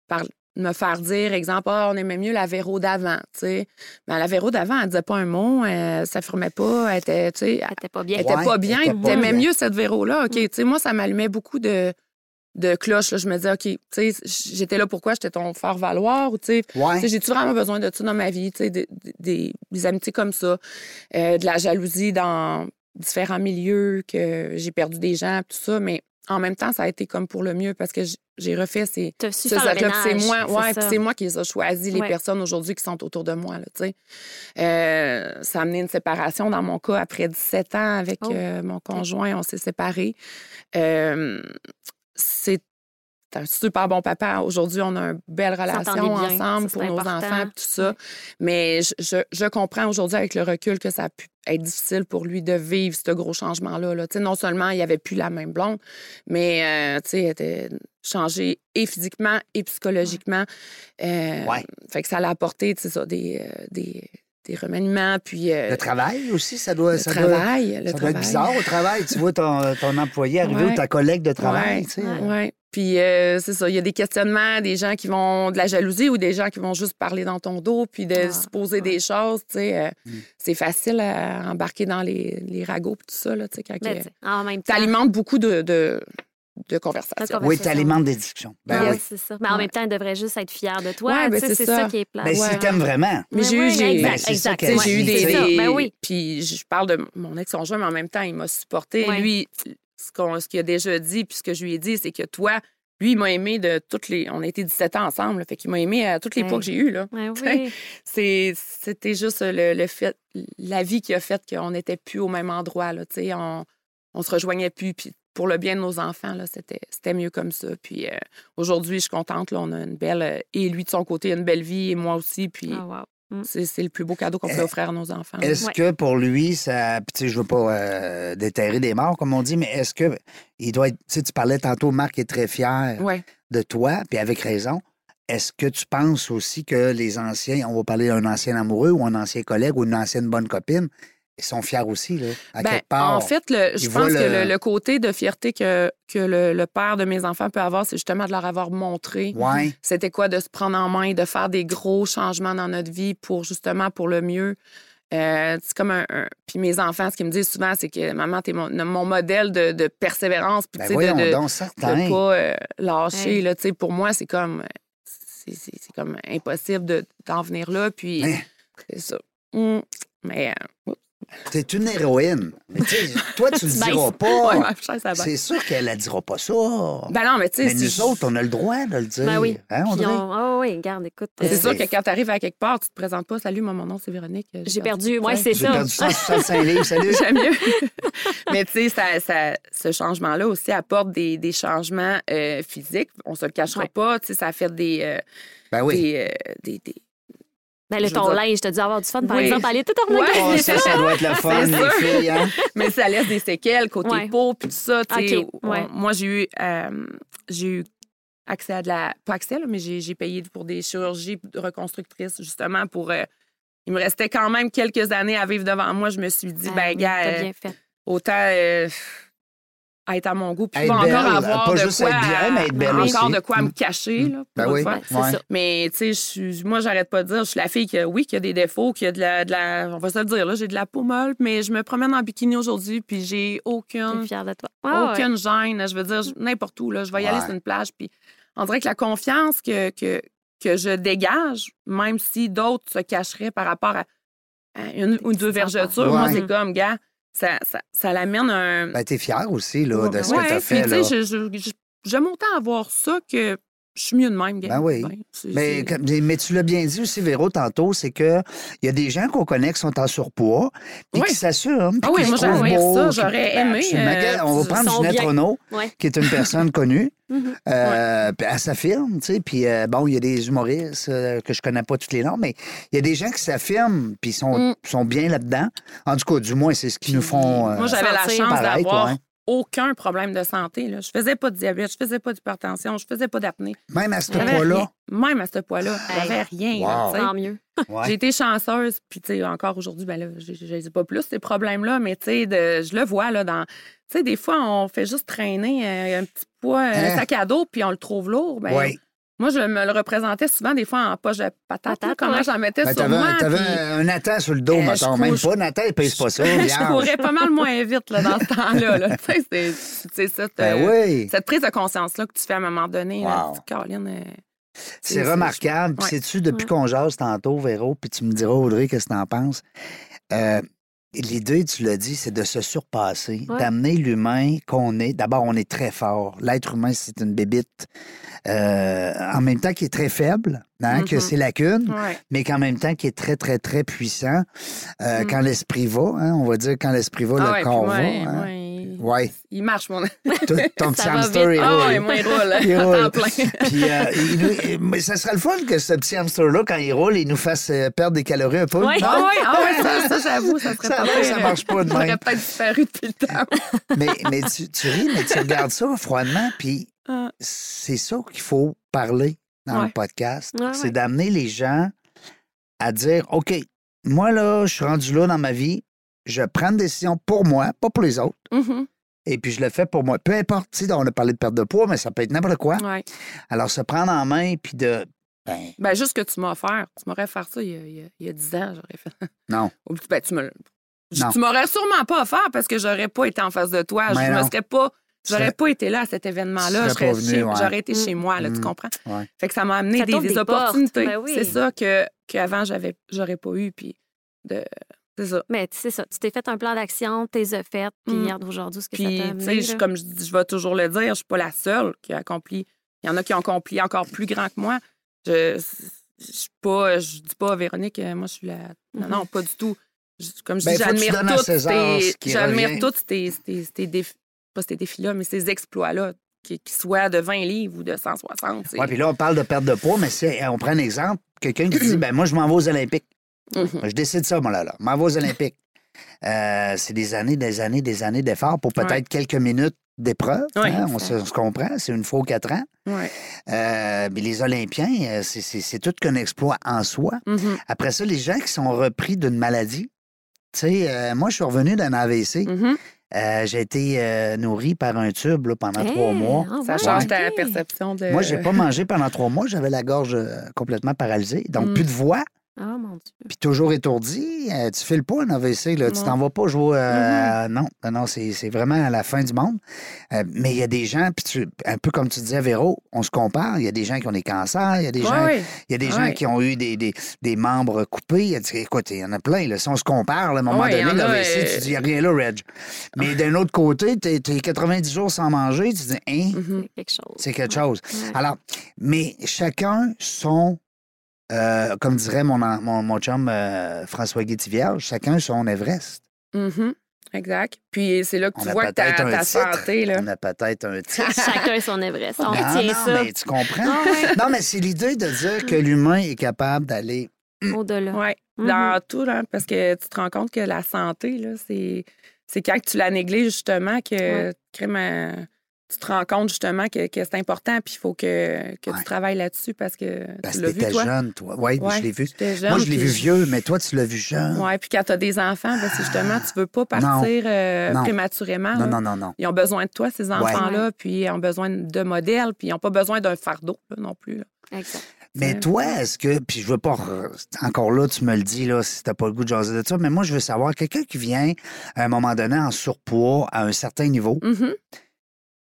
par me faire dire, exemple, ah, on aimait mieux la Véro d'avant, tu sais. Mais la Véro d'avant, elle disait pas un mot, elle s'affirmait pas, elle était, tu sais, Elle était pas bien. elle était Ouais, pas bien. pas T'aimais mieux cette Véro-là. OK, tu sais, moi, ça m'allumait beaucoup de, de cloches. là. Je me disais, OK, tu sais, j'étais là pourquoi? J'étais ton faire-valoir ou, tu sais, Ouais. tu sais, j'ai-tu vraiment besoin de ça dans ma vie? Tu sais, de- de- des, des amitiés comme ça, euh, de la jalousie dans différents milieux, que j'ai perdu des gens, tout ça. Mais en même temps, ça a été comme pour le mieux parce que j'ai refait ces, T'as su ce faire le cercle-là, puis c'est moi, ouais, c'est moi qui les ai choisis, les Ouais. personnes aujourd'hui qui sont autour de moi. Là, tu sais. Euh, ça a amené une séparation dans mon cas après 17 ans avec Oh. euh, mon conjoint. On s'est séparés. Euh, c'est un super bon papa. Aujourd'hui, on a une belle relation ensemble Ça, pour nos important. enfants, puis tout ça. Mais je, je- je comprends aujourd'hui avec le recul que ça a pu être difficile pour lui de vivre ce gros changement-là. là. Non seulement il n'y avait plus la même blonde, mais euh, elle était changée et physiquement et psychologiquement. Euh, Ouais. Fait que ça l'a apporté, ça, des, euh, des, des remaniements, puis euh, Le travail aussi, ça doit, le ça doit- travail. le ça doit être travail. bizarre au travail. Tu vois ton, ton employé arriver Ouais. ou ta collègue de travail. Ouais. Puis euh, c'est ça, il y a des questionnements, des gens qui vont de la jalousie ou des gens qui vont juste parler dans ton dos puis de Ah, se poser ouais. des choses, tu sais. euh, Mm. C'est facile à embarquer dans les, les ragots puis tout ça, là, tu sais, quand Mais que- tu sais, en même temps. t'alimentes beaucoup de, de. Oui, tu alimentes des discussions. Ben Ouais, oui. c'est ça. Mais en Ouais. même temps, elle devrait juste être fière de toi. Ouais, ben, c'est ça. ça. qui est plat. Mais Ouais. si t'aimes vraiment. Mais j'ai Ouais, eu, ouais, j'ai, Ben, eu des. des- Ben oui. Puis je parle de mon ex-conjoint, mais en même temps, il m'a supporté. Ouais. Lui, ce, qu'on, ce qu'il a déjà dit, puis ce que je lui ai dit, c'est que toi, lui, il m'a aimé de toutes les. On a été 17 ans ensemble, là, fait qu'il m'a aimé à toutes les Ouais. poids que j'ai eues, là. Ouais, <laughs> Tu sais, oui. C'est, c'était juste le, le fait, la vie qui a fait qu'on n'était plus au même endroit, là. On, on se rejoignait plus, puis pour le bien de nos enfants, là, c'était, c'était mieux comme ça. Puis euh, aujourd'hui, je suis contente, là, on a une belle. et lui, de son côté, une belle vie, et moi aussi, puis. Ah, wow. C'est, c'est le plus beau cadeau qu'on peut Euh, offrir à nos enfants. Est-ce Ouais. que pour lui, ça. Puis, tu sais, je veux pas euh, déterrer des morts, comme on dit, mais est-ce que il doit être. Tu sais, tu parlais tantôt, Marc est très fier Ouais. de toi, puis avec raison. Est-ce que tu penses aussi que les anciens, on va parler d'un ancien amoureux ou un ancien collègue ou une ancienne bonne copine, ils sont fiers aussi, là, à Ben, quelque part? en fait, le- je pense que le- côté de fierté que, que le, le père de mes enfants peut avoir, c'est justement de leur avoir montré Ouais. c'était quoi de se prendre en main, de faire des gros changements dans notre vie pour justement pour le mieux. Euh, c'est comme un, un- Puis mes enfants, ce qu'ils me disent souvent, c'est que maman, t'es mon, mon modèle de, de persévérance, puis Ben tu sais, voyons de, de, pas euh, lâcher. Ouais. Là, tu sais, pour moi, c'est comme c'est, comme impossible de, d'en venir là. Puis Hein? c'est ça. Hum, Mais euh, T'es une héroïne. Mais tu sais, toi, tu le <laughs> diras pas. ouais, va. C'est sûr qu'elle ne dira pas ça. Ben non, mais tu sais, mais nous autres, on a le droit de le dire. Ben oui. Hein, on- Ah oui, regarde, écoute. C'est euh, sûr que quand tu arrives à quelque part, tu te présentes pas. Salut, moi, mon nom, c'est Véronique. J'ai perdu. Ouais, c'est J'ai ça. perdu 165 livres, salut. <laughs> J'aime mieux. <laughs> Mais tu sais, ça, ça- ce changement-là aussi apporte des, des changements euh, physiques. On se le cachera Ouais. pas. Tu sais, ça fait des, euh, Ben oui. des, euh, des- des- Ben, le ton linge, t'as dû avoir du fun, par Oui. exemple. Elle est toute Ouais. Oh, ça, ça doit être le fun, les filles. Hein? <laughs> Mais ça laisse des séquelles côté Ouais. peau puis tout ça. ouais. Moi, j'ai eu, euh, j'ai eu accès à de la... Pas accès, là, mais j'ai payé pour des chirurgies reconstructrices, justement, pour... euh, il me restait quand même quelques années à vivre devant moi. Je me suis dit, Ah ben, gars, t'as euh, euh, être à mon goût, puis belle, encore avoir pas de juste quoi, être bien, mais être belle encore aussi. de quoi me Mm. cacher. Là, Ben pour oui. une fois. Ouais, c'est Ouais. ça. Mais tu sais, je suis- moi, j'arrête pas de dire, je suis la fille qui, oui, qui a des défauts, qui a de la, de la- on va se le dire, là, j'ai de la peau molle, mais je me promène en bikini aujourd'hui, puis j'ai Je aucune, suis fière de toi. Ah, ouais. aucune gêne. Je veux dire, n'importe où, là, je vais y aller sur une plage, puis on dirait que la confiance que, que, que je dégage, même si d'autres se cacheraient par rapport à, à une ou deux vergetures, moi, c'est comme, gars, ça, ça, ça l'amène un. Ben, t'es fière aussi là, de ce Ouais, que t'as fait. Là. je- je- je- J'aime autant avoir ça que je suis mieux de même. Ben oui. c'est- Mais, mais tu l'as bien dit aussi, Véro, tantôt, c'est que il y a des gens qu'on connaît qui sont en surpoids, puis Oui. qui s'assument. Ah oui, qui moi, j'aurais beaux, ça, qui- j'aurais Ben, aimé, euh, on va prendre Ginette. Renault, Ouais. qui est une personne connue. <laughs> Mhm. Euh, Elle s'affirme, tu sais. Puis euh, bon, il y a des humoristes euh, que je connais pas tous les noms, mais il y a des gens qui s'affirment, puis sont, Mm. sont bien là-dedans. En tout cas, du moins, c'est ce qu'ils nous font. euh, Moi, j'avais la chance d'avoir. Aucun problème de santé. Là. Je faisais pas de diabète, je faisais pas d'hypertension, je faisais pas d'apnée. Même à ce poids-là. Même à ce poids-là, j'avais rien. Wow. Tant mieux. Ouais. J'ai été chanceuse, puis tu sais, encore aujourd'hui, ben là, je n'ai pas plus ces problèmes-là, mais tu sais, de- je le vois là dans. Tu sais, des fois, on fait juste traîner euh, un petit poids, un Hein? sac à dos, puis on le trouve lourd. Ben, Oui. Moi, je me le représentais souvent, des fois, en poche de patate. là, Patate, comment ouais. j'en mettais Ben, sur t'avais moi. t'avais puis- un Nathan sur le dos, Euh, mettons. je Même pas. Nathan, il pèse pas ça. <laughs> je courais pas mal moins vite là, dans ce <laughs> temps-là. là. Tu sais, c'est- ça. Ben oui. Cette prise de conscience-là que tu fais à un moment donné, Wow. Caroline, euh, C'est remarquable. Puis sais-tu, depuis Ouais. qu'on jase tantôt, Véro, puis tu me diras, Audrey, qu'est-ce que t'en penses? Euh, L'idée, tu l'as dit, c'est de se surpasser, Ouais. d'amener l'humain qu'on est. D'abord, on est très fort. L'être humain, c'est une bébite. euh, en même temps, qui est très faible, hein, que Mhm. ses lacunes, ouais. mais qu'en même temps, qui est très, très, très puissant. Euh, Mm. Quand l'esprit va, hein, on va dire, quand l'esprit va, Ah le ouais, corps va. hein. Il- Ouais. Il marche, mon. Ton <laughs> petit Ça va hamster, vite. il roule. il roule. <laughs> Puis, euh, il nous- mais ça serait le fun que ce petit hamster-là, quand il roule, il nous fasse euh, perdre des calories un peu. Non? Ah ouais, ah ouais, ça, ça, j'avoue, ça serait Ça pas ça marche pas de même. peut-être disparu depuis le temps. <laughs> Mais, mais tu, tu ris, mais tu regardes ça froidement, puis Ah. c'est ça qu'il faut parler dans le podcast. Ouais, c'est d'amener les gens à dire OK, moi, là, je suis rendu là dans ma vie, je prends une décision pour moi, pas pour les autres. Mhm. Et puis je le fais pour moi. Peu importe, tu sais, on a parlé de perte de poids, mais ça peut être n'importe quoi. Ouais. Alors, se prendre en main, puis de. Ben, Ben, juste que tu m'as offert. Tu m'aurais fait ça il y a, il y a- il y a 10 ans, j'aurais fait. <laughs> non. Ben, tu me Non. Tu m'aurais sûrement pas offert parce que j'aurais pas été en face de toi. Je me non. serais pas. J'aurais pas été là à cet événement-là. Chez- ouais. J'aurais été chez moi, là, tu comprends? Ouais. Fait que ça m'a amené Ça des, opportunités. Ben oui. C'est ça que qu'avant j'avais j'aurais pas eu. Puis de... C'est ça. Mais c'est ça. Tu t'es fait un plan d'action, t'es fait, puis Mm. regarde aujourd'hui ce que Puis, ça t'a tu sais, amené. je- comme je, dis- je vais toujours le dire, je suis pas la seule qui a accompli. Il y en a qui ont accompli encore plus grand que moi. Je, je suis pas, je dis pas, Véronique, euh, moi, je suis la. Non, non, pas du tout. Je- comme je Ben, dis, j'admire toutes tes-. J'admire tous tes, tes, tes défis. Pas ces défis-là, mais ces exploits-là, qui, qui soient de 20 livres ou de 160. c'est- Oui, puis là, on parle de perte de poids, mais on prend un exemple. Quelqu'un qui dit, <clears throat> ben moi, je m'en vais aux Olympiques. Mhm. Je décide ça, moi, là. là. Je m'en vais aux Olympiques. Euh, c'est des années, des années, des années d'efforts pour peut-être Ouais. quelques minutes d'épreuve. Ouais, hein, on, se, on se comprend, c'est une fois aux quatre ans. Ouais. Euh, mais les Olympiens, euh, c'est, tout qu'un exploit en soi. Mhm. Après ça, les gens qui sont repris d'une maladie, tu sais, euh, moi, je suis revenu d'un AVC. Mhm. Euh, j'ai été euh, nourri par un tube là, pendant trois mois. ah Ça ouais, change ta perception de. Moi, j'ai pas mangé pendant trois mois. J'avais la gorge euh, complètement paralysée. Donc, Mm. plus de voix, Ah, mon Dieu. puis toujours étourdi. Euh, tu files pas un AVC. Là. Tu t'en vas pas jouer. Mm-hmm. euh, Non, non, non, c'est vraiment à la fin du monde. Euh, mais il y a des gens, puis tu- un peu comme tu disais, Véro, on se compare. Il y a des gens qui ont des cancers. Il y a des gens, y a des gens Ouais. qui ont eu des, des, des membres coupés. Il y a- écoute, il y en a plein. Là. Si on se compare, là, à un moment y donné, l'AVC, euh, tu dis, il n'y a rien là, Reg. Mais d'un autre côté, tu es, 90 jours sans manger. Tu dis, hein? Mhm. C'est quelque chose. C'est quelque chose. Alors, mais chacun son, euh, comme dirait mon, an- mon, mon chum euh, François Guétivierge, chacun son Everest. Mhm. Exact. Puis c'est là que tu vois que ta, ta santé, là. On a peut-être un <laughs> titre. Chacun son Everest. On non, non, ça mais tu comprends? Ah ouais. Non, mais c'est l'idée de dire que l'humain est capable d'aller. <clears throat> au-delà. Oui, Mhm. dans tout, là, parce que tu te rends compte que la santé, là, c'est, c'est quand tu la négliges, justement, que Ouais. crème, euh, tu te rends compte justement que, que c'est important, puis il faut que, que Ouais. tu travailles là-dessus parce que Parce tu que l'as vu, toi. jeune, toi. Oui, Ouais, je l'ai vu. jeune, Moi, je l'ai vu vieux, mais toi, tu l'as vu jeune. Oui, puis quand tu as des enfants, ben, c'est justement, tu veux pas partir euh, Non. prématurément. Non, non, non, non. Ils ont besoin de toi, ces Ouais. enfants-là, puis ils ont besoin de modèles, puis ils n'ont pas besoin d'un fardeau là, non plus. là. Exact. Mais toi, est-ce que, puis je veux pas, re- encore là, tu me le dis, là, si t'as pas le goût de jaser de ça, mais moi, je veux savoir, quelqu'un qui vient à un moment donné en surpoids à un certain niveau, Mhm.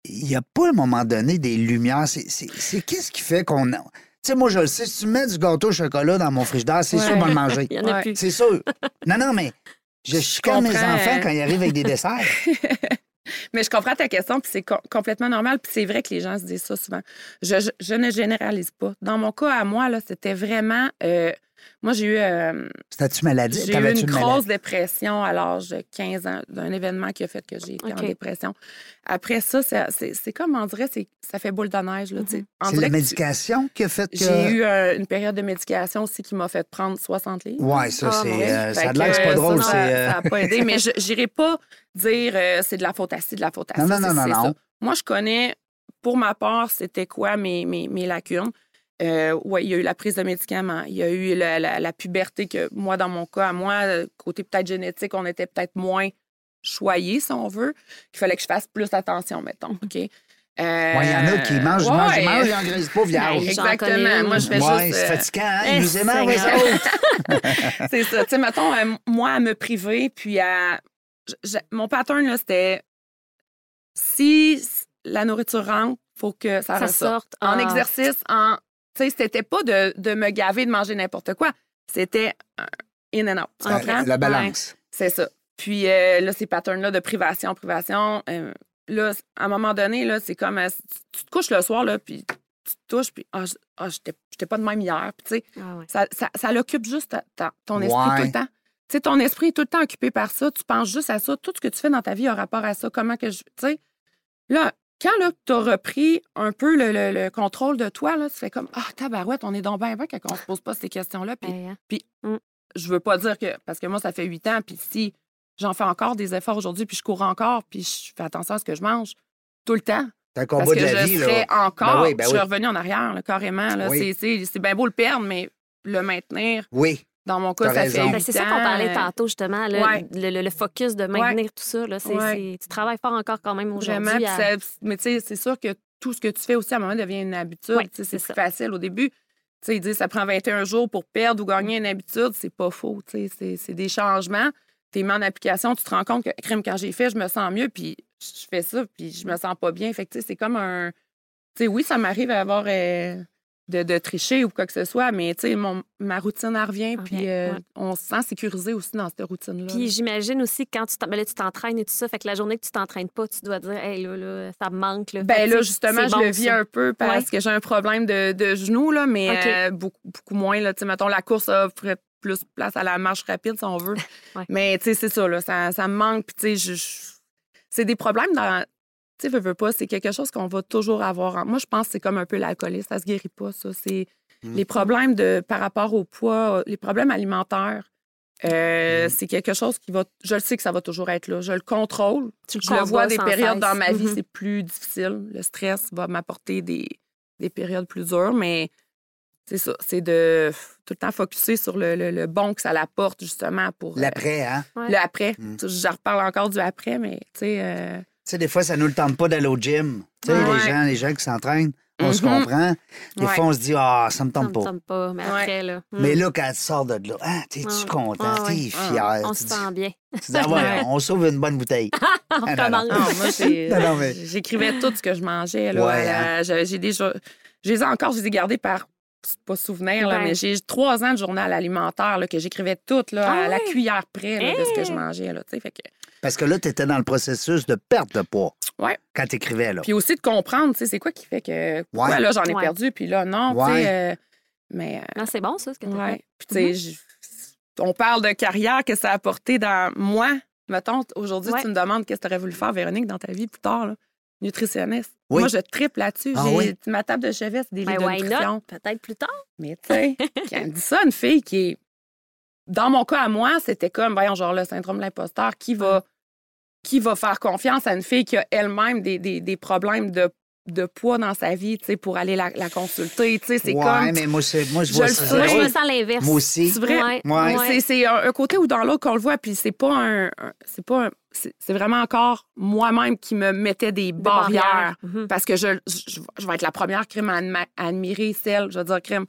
Il n'y a pas à un moment donné des lumières. C'est c'est- c'est qu'est-ce qui fait qu'on. a- Tu sais, moi, je le sais, si tu mets du gâteau au chocolat dans mon frigidaire, c'est sûr Ouais. qu'on va le manger. <laughs> Il y en a Ouais. plus. C'est sûr. Non, non, mais je chicane mes enfants euh. quand ils arrivent avec des <laughs> desserts. Mais je comprends ta question, puis c'est co- complètement normal. Puis c'est vrai que les gens se disent ça souvent. Je, je- je ne généralise pas. Dans mon cas, à moi, là, c'était vraiment. euh, moi, j'ai eu, euh, C'était-tu maladie? j'ai eu une grosse dépression à l'âge de 15 ans, d'un événement qui a fait que j'ai été en dépression. Après ça, ça- c'est c'est comme, on dirait, c'est- ça fait boule de neige. On C'est la que tu- médication qui a fait que. J'ai eu euh, une période de médication aussi qui m'a fait prendre 60 livres. Ouais, ça, Ah, c'est. euh, ça a que, l'air c'est pas drôle. ça, c'est, Ça n'a pas aidé, mais je <laughs> n'irai pas dire euh, c'est de la faute à ci, de la faute à Non, ça. non, c'est- non, c'est non, ça. non. Moi, je connais, pour ma part, c'était quoi mes, mes, mes lacunes? Euh, oui, il y a eu la prise de médicaments. Il y a eu la, la- la puberté que, moi, dans mon cas, à moi, euh, côté peut-être génétique, on était peut-être moins choyés, si on veut, qu'il fallait que je fasse plus attention, mettons. OK? Euh, Ouais, il y en a qui mangent, mangent, ouais. mangent, ils n'engraissent pas. <laughs> J'en connais Exactement. Moi, je fais Ouais, juste. c'est euh, fatigant, hein? Eh, Ils nous Seigneur. autres. <laughs> <laughs> c'est ça. Tu sais, mettons, euh, moi, à me priver, puis à. je- je- mon pattern, là, c'était. Si la nourriture rentre, faut que ça, Ça ressorte. sorte. En Ah. exercice, en. Tu sais, c'était pas de, de me gaver, de manger n'importe quoi. C'était in and out. Tu Euh, comprends? La balance. C'est ça. Puis euh, là, ces patterns-là de privation, privation, euh, là, à un moment donné, là, c'est comme. euh, tu, te couches le soir, là, puis tu te touches, puis ah, je- ah, j'étais j'étais pas de même hier. Puis, tu sais, Ah ouais. ça, ça, ça l'occupe juste ta- ta- ton esprit Ouais. tout le temps. Tu sais, ton esprit est tout le temps occupé par ça. Tu penses juste à ça. Tout ce que tu fais dans ta vie a rapport à ça. Comment que je. Tu sais, là, quand là, tu as repris un peu le, le- le contrôle de toi, là, tu fais comme Ah, tabarouette, on est donc bien bien quand on se pose pas ces questions-là. Puis Ouais, hein. je veux pas dire que. Parce que moi, ça fait huit ans, puis si j'en fais encore des efforts aujourd'hui, puis je cours encore, puis je fais attention à ce que je mange tout le temps. C'est un Parce combat que de la je vie, serais là. encore. Ben oui, ben je suis oui. revenue en arrière, là, carrément. Là. Oui. C'est- C'est c'est bien beau le perdre, mais le maintenir, Oui. Dans mon cas, ça raison. fait Ben, c'est ça qu'on parlait tantôt, justement, là, Ouais. le, le- le focus de maintenir tout ça. Là, c'est, Ouais. c'est- tu travailles fort encore quand même aujourd'hui. puis à- ça- mais tu sais, c'est sûr que tout ce que tu fais aussi, à un moment, devient une habitude. C'est c'est plus facile au début. Tu sais, ils disent ça prend 21 jours pour perdre ou gagner une habitude. C'est pas faux. C'est c'est des changements. Tu mis en application, tu te rends compte que, crème, quand j'ai fait, je me sens mieux, puis je fais ça, puis je me sens pas bien. Fait que, tu sais, c'est comme un. Tu sais, oui, ça m'arrive à avoir. euh, de, de tricher ou quoi que ce soit, mais tu sais, mon- ma routine, elle revient, puis euh, ouais. on se sent sécurisé aussi dans cette routine-là. Puis j'imagine aussi que quand tu ben là, tu t'entraînes et tout ça, fait que la journée que tu t'entraînes pas, tu dois dire, hey, là, là, ça me manque. Là. Ben là, justement, je bon, le vis ça. un peu parce Ouais. que j'ai un problème de, de genou, là, mais euh, beaucoup, beaucoup moins. Là. Tu sais, Mettons, la course offre plus place à la marche rapide, si on veut. <laughs> Ouais. Mais tu sais, c'est ça, là, ça, ça me manque. Puis, tu sais, je- c'est des problèmes dans. Tu sais, veux, veux pas, c'est quelque chose qu'on va toujours avoir. en- Moi, je pense que c'est comme un peu l'alcoolisme. Ça se guérit pas, ça. C'est Mm. les problèmes de, par rapport au poids, les problèmes alimentaires. euh, Mm. C'est quelque chose qui va. Je le sais que ça va toujours être là. Je le contrôle. Tu Je le vois des périodes cesse. dans ma vie, Mhm. c'est plus difficile. Le stress va m'apporter des, des périodes plus dures, mais c'est ça. C'est de tout le temps focuser sur le, le- le bon que ça l'apporte, justement, pour. euh, L'après, hein? Ouais. le après. Tu sais, Je reparle encore du après, mais tu sais. euh, sais, des fois, ça nous le tente pas d'aller au gym. Tu sais, Ouais. les gens, les gens qui s'entraînent, on se Mhm. comprend. Des Ouais. fois, on se dit, ah, ça me Ça me tente pas. tente pas, mais Ouais. après, là. hmm, Mais là, quand tu sors de là, ah, t'es-tu content? Ouais, T'es ouais. fier? on se sent <laughs> bien. tu dis, ah ouais, <laughs> on sauve une bonne bouteille. <laughs> on Ah, non, non. moi, mais- j'écrivais tout ce que je mangeais. Là, la- j'ai j'ai des jo- Je les ai encore, je les ai gardés par. Pas souvenir, là, mais j'ai trois ans de journal alimentaire là, que j'écrivais tout là, Ah à la ouais? cuillère près là, de ce que je Hey! mangeais. Là, tu sais, fait que... Parce que là, tu étais dans le processus de perte de poids. Ouais. Quand tu écrivais, là. Puis aussi de comprendre, tu sais, c'est quoi qui fait que. Ouais. là, j'en ai Ouais. perdu, puis là, non, tu Ouais. sais. euh, mais. euh, Non, c'est bon, ça, ce que tu ouais. fait. Puis, tu sais, je- on parle de carrière que ça a apporté dans moi. Mettons, aujourd'hui, Ouais. tu me demandes qu'est-ce que tu aurais voulu faire, Véronique, dans ta vie plus tard, là. Nutritionniste. Oui. Moi, je triple là-dessus. Ah J'ai oui? ma table de chevet, c'est des Ben, livres de nutrition. Peut-être plus tard. Mais tu sais, <laughs> quand elle me dit ça, une fille qui est. Dans mon cas, à moi, c'était comme, voyons, genre, le syndrome de l'imposteur, qui va. Qui va faire confiance à une fille qui a elle-même des, des, des problèmes de, de poids dans sa vie, tu sais, pour aller la, la consulter, tu sais, c'est ouais, comme... mais moi, c'est- moi je Je vois le ça. Moi, je me sens l'inverse. Moi aussi. C'est vrai? Ouais. Ouais. C'est- C'est un, un côté ou dans l'autre qu'on le voit, puis c'est pas un... un- c'est pas c'est vraiment encore moi-même qui me mettais des Des barrières. Mhm. Parce que je, je, je vais être la première crème à, admirer celle, je veux dire, crème.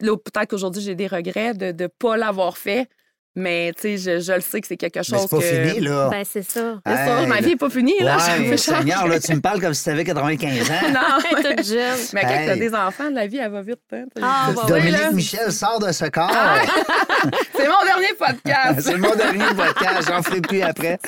Là, peut-être qu'aujourd'hui, j'ai des regrets de ne pas l'avoir fait, mais tu sais, je, je le sais que c'est quelque Mais chose c'est pas que... fini, là. Ben, c'est ça. C'est ça, Hey, ma vie n'est pas finie, là. Ouais. Seigneur, là, tu me parles comme si tu avais 95 ans. Non, <laughs> Toute jeune. mais quand Hey. t'as des enfants, la vie, elle va vite. Hein, Ah, Tu bah Dominique là. Michel sort de ce corps. <laughs> C'est mon dernier podcast. <laughs> C'est mon dernier podcast, j'en ferai plus après.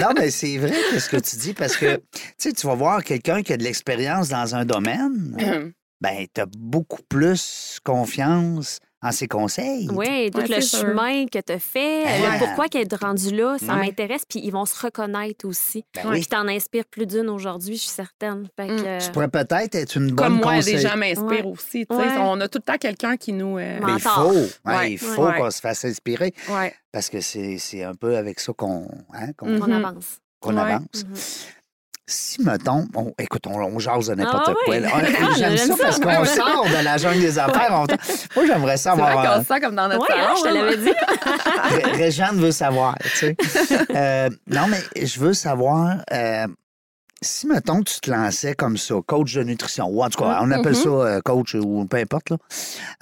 Non, mais c'est vrai ce que tu dis parce que, tu sais, tu vas voir quelqu'un qui a de l'expérience dans un domaine, <clears throat> ben, tu as beaucoup plus confiance en ses conseils. Oui, tout Ouais, le sûr. chemin que tu as fait, Ah. le pourquoi qu'elle est rendue là, ça Ouais. m'intéresse, puis ils vont se reconnaître aussi. Ben Puis t'en inspires plus d'une aujourd'hui, je suis certaine. Fait que, Mm. Tu pourrais peut-être être une bonne Comme moi, conseil- des gens m'inspirent Ouais. aussi. Ouais. On a tout le temps quelqu'un qui nous. euh, Mais il faut, ouais, Ouais. il faut Ouais. qu'on se fasse inspirer ouais. parce que c'est c'est un peu avec ça qu'on hein, Mm. Mhm. avance. qu'on Ouais. avance. Mhm. Si, mettons, on, écoute, on, on jase de n'importe Ah quoi. oui. Ah, <laughs> J'aime ça, ça. parce qu'on sort de la jungle des affaires. on- Moi, j'aimerais ça C'est vrai avoir... se sent comme dans notre salon. je te l'avais dit. Ré- Réjeanne veut savoir, tu sais. <laughs> Euh, non, mais je veux savoir, euh, si, mettons, tu te lançais comme ça, coach de nutrition, ou en tout cas, on appelle ça euh, coach ou peu importe, là,